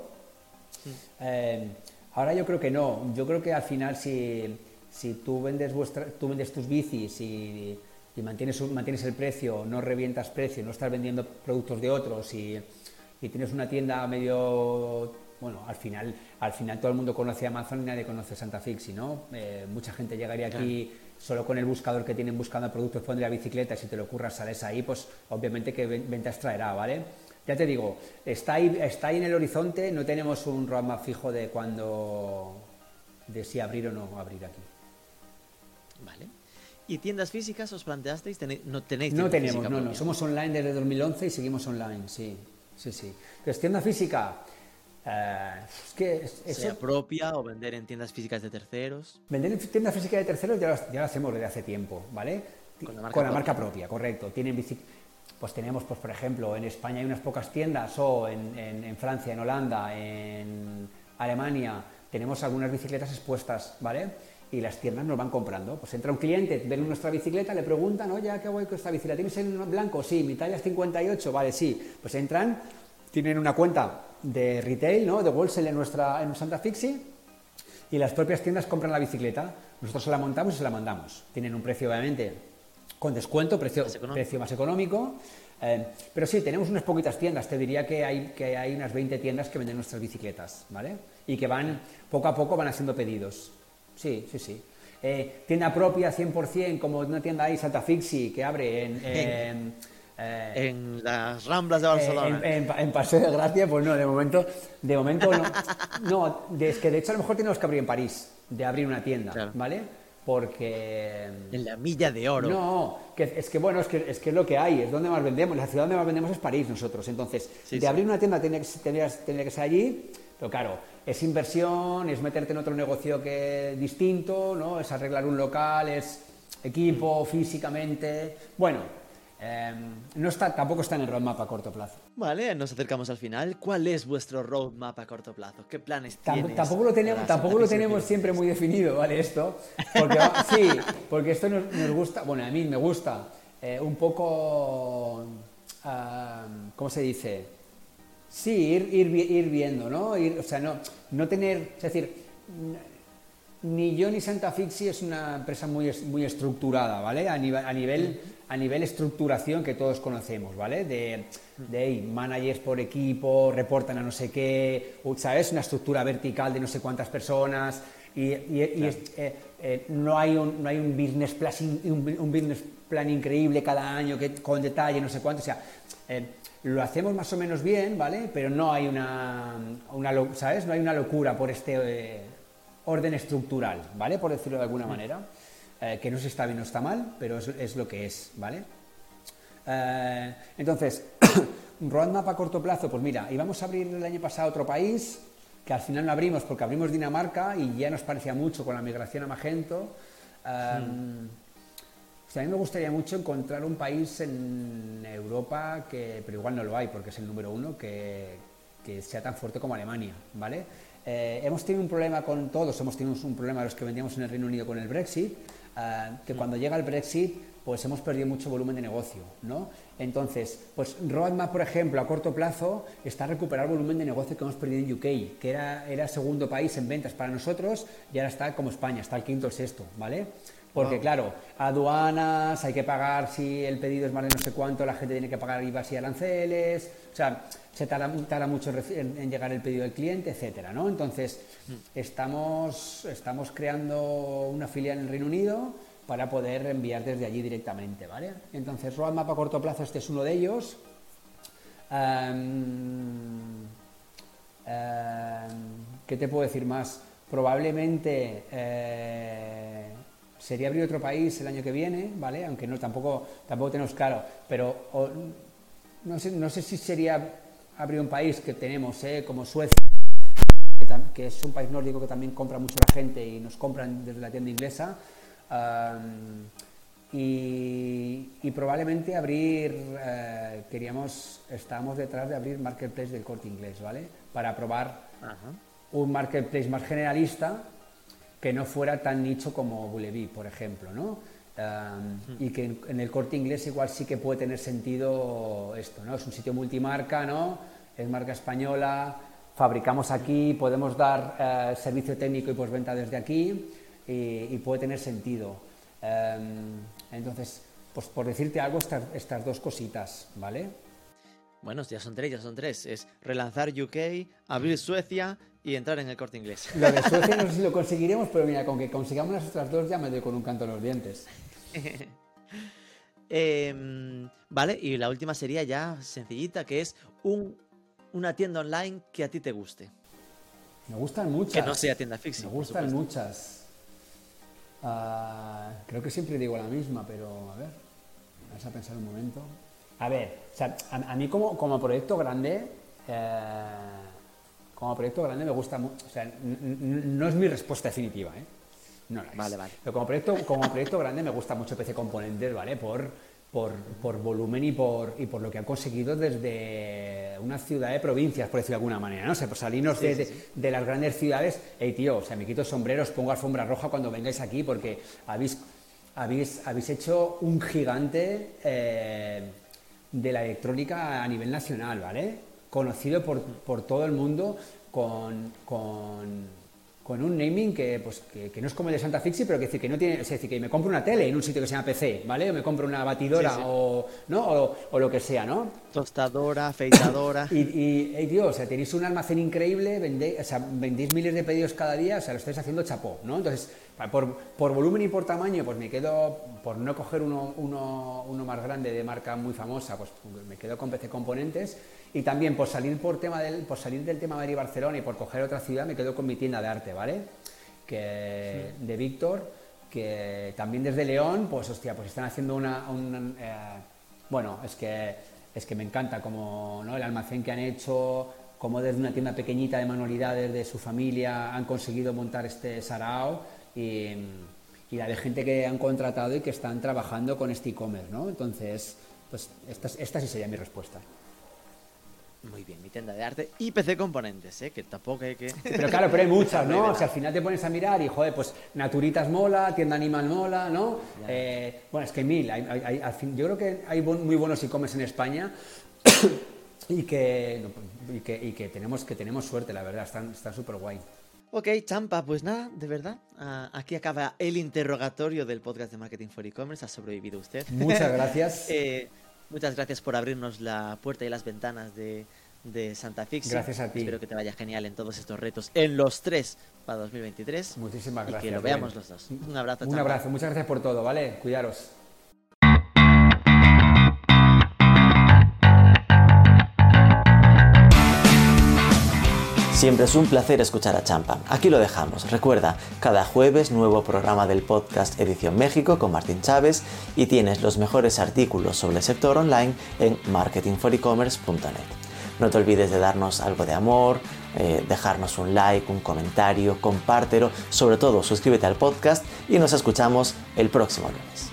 Eh, ahora yo creo que no. Yo creo que al final si, si tú, vendes vuestra, tú vendes tus bicis y, y mantienes, un- mantienes el precio, no revientas precio, no estás vendiendo productos de otros y, y tienes una tienda medio... Bueno, al final, al final todo el mundo conoce Amazon y nadie conoce Santa Fixi, ¿no? Eh, mucha gente llegaría aquí solo con el buscador que tienen buscando productos, pondría bicicleta y si te lo ocurra sales ahí, pues obviamente que ven- ventas traerá, ¿vale? Ya te digo, está ahí, está ahí en el horizonte, no tenemos un roadmap fijo de cuándo, de si abrir o no abrir aquí. Vale. ¿Y tiendas físicas os planteasteis? Tenéis- no tenéis No tenemos, no, no, somos online desde 2011 y seguimos online, sí, sí, sí. Entonces, tienda física, eh, es que es- eso- Sea propia o vender en tiendas físicas de terceros. Vender en tienda física de terceros ya lo, ya lo hacemos desde hace tiempo, ¿vale? Con la marca marca propia, correcto. Tienen pues tenemos, pues por ejemplo, en España hay unas pocas tiendas, o en, en- en Francia, en Holanda, en Alemania, tenemos algunas bicicletas expuestas, ¿vale? Y las tiendas nos van comprando. Pues entra un cliente, ven nuestra bicicleta, le preguntan, oye, ¿qué guay con esta bicicleta? ¿Tienes en blanco? Sí, mi talla es 58, vale, sí. Pues entran, tienen una cuenta de retail, ¿no? De wholesale en nuestra en Santa Fixi y las propias tiendas compran la bicicleta, nosotros se la montamos y se la mandamos. Tienen un precio, obviamente, con descuento, precio Más económico. precio más económico. eh, pero sí, tenemos unas poquitas tiendas. Te diría que hay, que hay unas 20 tiendas que venden nuestras bicicletas, ¿vale? Y que van, poco a poco, van haciendo pedidos. Sí, sí, sí. Eh, tienda propia 100%, como una tienda ahí, Santa Fixi, que abre en... en, eh, En las Ramblas de Barcelona. eh, En, en- en Paseo de Gracia, pues no, de momento, de momento no. No, es que de hecho a lo mejor tenemos que abrir en París, de abrir una tienda, Claro. ¿vale? Porque... En la milla de oro. No, que, es que bueno, es que, es que es lo que hay, es donde más vendemos, la ciudad donde más vendemos es París nosotros, entonces, Sí, de sí. abrir una tienda tendría que, tendría, tendría que ser allí, pero claro, es inversión, es meterte en otro negocio que distinto, ¿no? Es arreglar un local, es equipo, físicamente, bueno, eh, no está, tampoco está en el roadmap a corto plazo. Vale, nos acercamos al final. ¿Cuál es vuestro roadmap a corto plazo? ¿Qué planes Tam- tienes? tampoco lo tenemos, tampoco lo tenemos siempre muy definido, ¿vale? Esto, porque sí, porque esto nos, nos gusta, bueno, a mí me gusta eh, un poco, ah, ¿cómo se dice? Sí, ir, ir, ir viendo, ¿no? Ir- o sea, no, no tener, es decir, ni yo ni Santa Fixi es una empresa muy, muy estructurada, ¿vale? A nivel, a nivel, a nivel estructuración que todos conocemos, ¿vale? De, de hey, managers por equipo, reportan a no sé qué, ¿sabes? Una estructura vertical de no sé cuántas personas y, y- y es- eh, eh, no, hay un, no hay un business plan, un, un business plan increíble cada año que, con detalle, no sé cuánto, o sea, eh, lo hacemos más o menos bien, ¿vale? Pero no hay una, una ¿sabes? No hay una locura por este orden estructural, ¿vale? Por decirlo de alguna manera, eh, que no se está bien o está mal, pero es, es lo que es, ¿vale? Eh, entonces, roadmap a corto plazo, pues mira, íbamos a abrir el año pasado otro país, que al final no abrimos porque abrimos Dinamarca y ya nos parecía mucho con la migración a Magento. Eh, o sea, a mí me gustaría mucho encontrar un país en Europa que, pero igual no lo hay porque es el número uno, que, que sea tan fuerte como Alemania, ¿vale? Eh, hemos tenido un problema con todos, hemos tenido un problema los que vendíamos en el Reino Unido con el Brexit, eh, que cuando llega el Brexit, pues hemos perdido mucho volumen de negocio, ¿no? Entonces, pues Roadmap, por ejemplo, a corto plazo, está a recuperar volumen de negocio que hemos perdido en UK, que era, era segundo país en ventas para nosotros y ahora está como España, está el quinto o sexto, ¿vale? Porque claro, aduanas, hay que pagar si el pedido es más de no sé cuánto, la gente tiene que pagar IVA y aranceles, o sea, se tarda, tarda mucho en, llegar el pedido del cliente, etcétera, ¿no? Entonces, estamos, estamos creando una filial en el Reino Unido para poder enviar desde allí directamente, ¿vale? Entonces, roadmap a corto plazo, este es uno de ellos. Am, am, ¿Qué te puedo decir más? probablemente eh, sería abrir otro país el año que viene, ¿vale? Aunque no, tampoco, tampoco tenemos claro, pero o, no, sé, no sé si sería abrir un país que tenemos, ¿eh? como Suecia, que, es un país nórdico que también compra mucho la gente y nos compran desde la tienda inglesa. y, y probablemente abrir, eh, queríamos, estábamos detrás de abrir Marketplace del corte inglés, ¿vale? Para probar un marketplace más generalista que no fuera tan nicho como Buleví, por ejemplo, ¿no? Um, Y que en, en el corte inglés igual sí que puede tener sentido esto, ¿no? Es un sitio multimarca, ¿no? Es marca española, fabricamos aquí, podemos dar eh, servicio técnico y postventa desde aquí y, y puede tener sentido. Um, entonces, pues por decirte algo, estas, estas dos cositas, ¿vale? Bueno, ya son tres, ya son tres. Es relanzar UK, abrir Suecia y entrar en el corte inglés. Lo de Suecia no sé si lo conseguiremos, pero mira, con que consigamos las otras dos ya me doy con un canto en los dientes. Em, vale, y la última sería ya sencillita, que es un, una tienda online que a ti te guste. Me gustan muchas. Que no sea tienda fixie. Me gustan muchas. Ah, creo que siempre digo la misma, pero a ver, vamos a pensar un momento. A ver, o sea, a, a mí como, como proyecto grande, eh, como proyecto grande me gusta mucho, o sea, no es mi respuesta definitiva, ¿eh? No la es. Vale, vale. Pero como proyecto, como proyecto grande me gusta mucho PC Componentes, ¿vale? Por, por, por volumen y por, y por lo que han conseguido desde una ciudad de provincias, por decirlo de alguna manera, ¿no? O sea, por salirnos de, de- de las grandes ciudades, hey tío, o sea, me quito sombreros, pongo alfombra roja cuando vengáis aquí porque habéis, habéis, habéis hecho un gigante eh, de la electrónica a nivel nacional, ¿vale? Conocido por, por todo el mundo con, con, con un naming que, pues, que, que no es como el de Santa Fixi, pero que, decir, que no tiene, es decir, que me compro una tele en un sitio que se llama PC, ¿vale? O me compro una batidora Sí, sí. O, ¿no? o, o lo que sea, ¿no? Tostadora, afeitadora. Y, y hey, tío, o sea, tenéis un almacén increíble, vendéis, o sea, vendéis miles de pedidos cada día, o sea, lo estáis haciendo chapó, ¿no? Entonces, por, por volumen y por tamaño, pues me quedo, por no coger uno, uno, uno más grande de marca muy famosa, pues me quedo con PC Componentes. Y también por salir, por tema del, por salir del tema de Barcelona y por coger otra ciudad, me quedo con mi tienda de arte, ¿vale? Que, De Víctor, que también desde León, pues hostia, pues están haciendo una... un, eh, bueno, es que, es que me encanta como ¿no? el almacén que han hecho, como desde una tienda pequeñita de manualidades de su familia han conseguido montar este sarao y, la de gente que han contratado y que están trabajando con este e-commerce, ¿no? Entonces, pues esta, esta sí sería mi respuesta. Muy bien, mi tienda de arte y PC Componentes, ¿eh? que tampoco hay que... Pero claro, pero hay muchas, ¿no? O sea, al final te pones a mirar y, joder, pues Naturitas mola, Tienda Animal mola, ¿no? Eh, bueno, es que mil. hay- hay- al fin- yo creo que hay muy buenos e-commerce en España y que, y que, y que tenemos, que tenemos suerte, la verdad, están están súper guay. Ok, Champa, pues nada, de verdad. ah, aquí acaba el interrogatorio del podcast de Marketing for E-Commerce. Ha sobrevivido usted. Muchas gracias. Eh, muchas gracias por abrirnos la puerta y las ventanas de, de Santa Fixi. Gracias a ti. Espero que te vaya genial en todos estos retos, en los tres para 2023. Muchísimas y gracias. que lo Rubén. veamos los dos. Un abrazo, Un abrazo, muchas gracias por todo, ¿vale? Cuidaros. Siempre es un placer escuchar a Champa. Aquí lo dejamos. Recuerda, cada jueves nuevo programa del podcast Edición México con Martín Chávez y tienes los mejores artículos sobre el sector online en marketingforecommerce.net. No te olvides de darnos algo de amor, eh, dejarnos un like, un comentario, compártelo, sobre todo suscríbete al podcast y nos escuchamos el próximo lunes.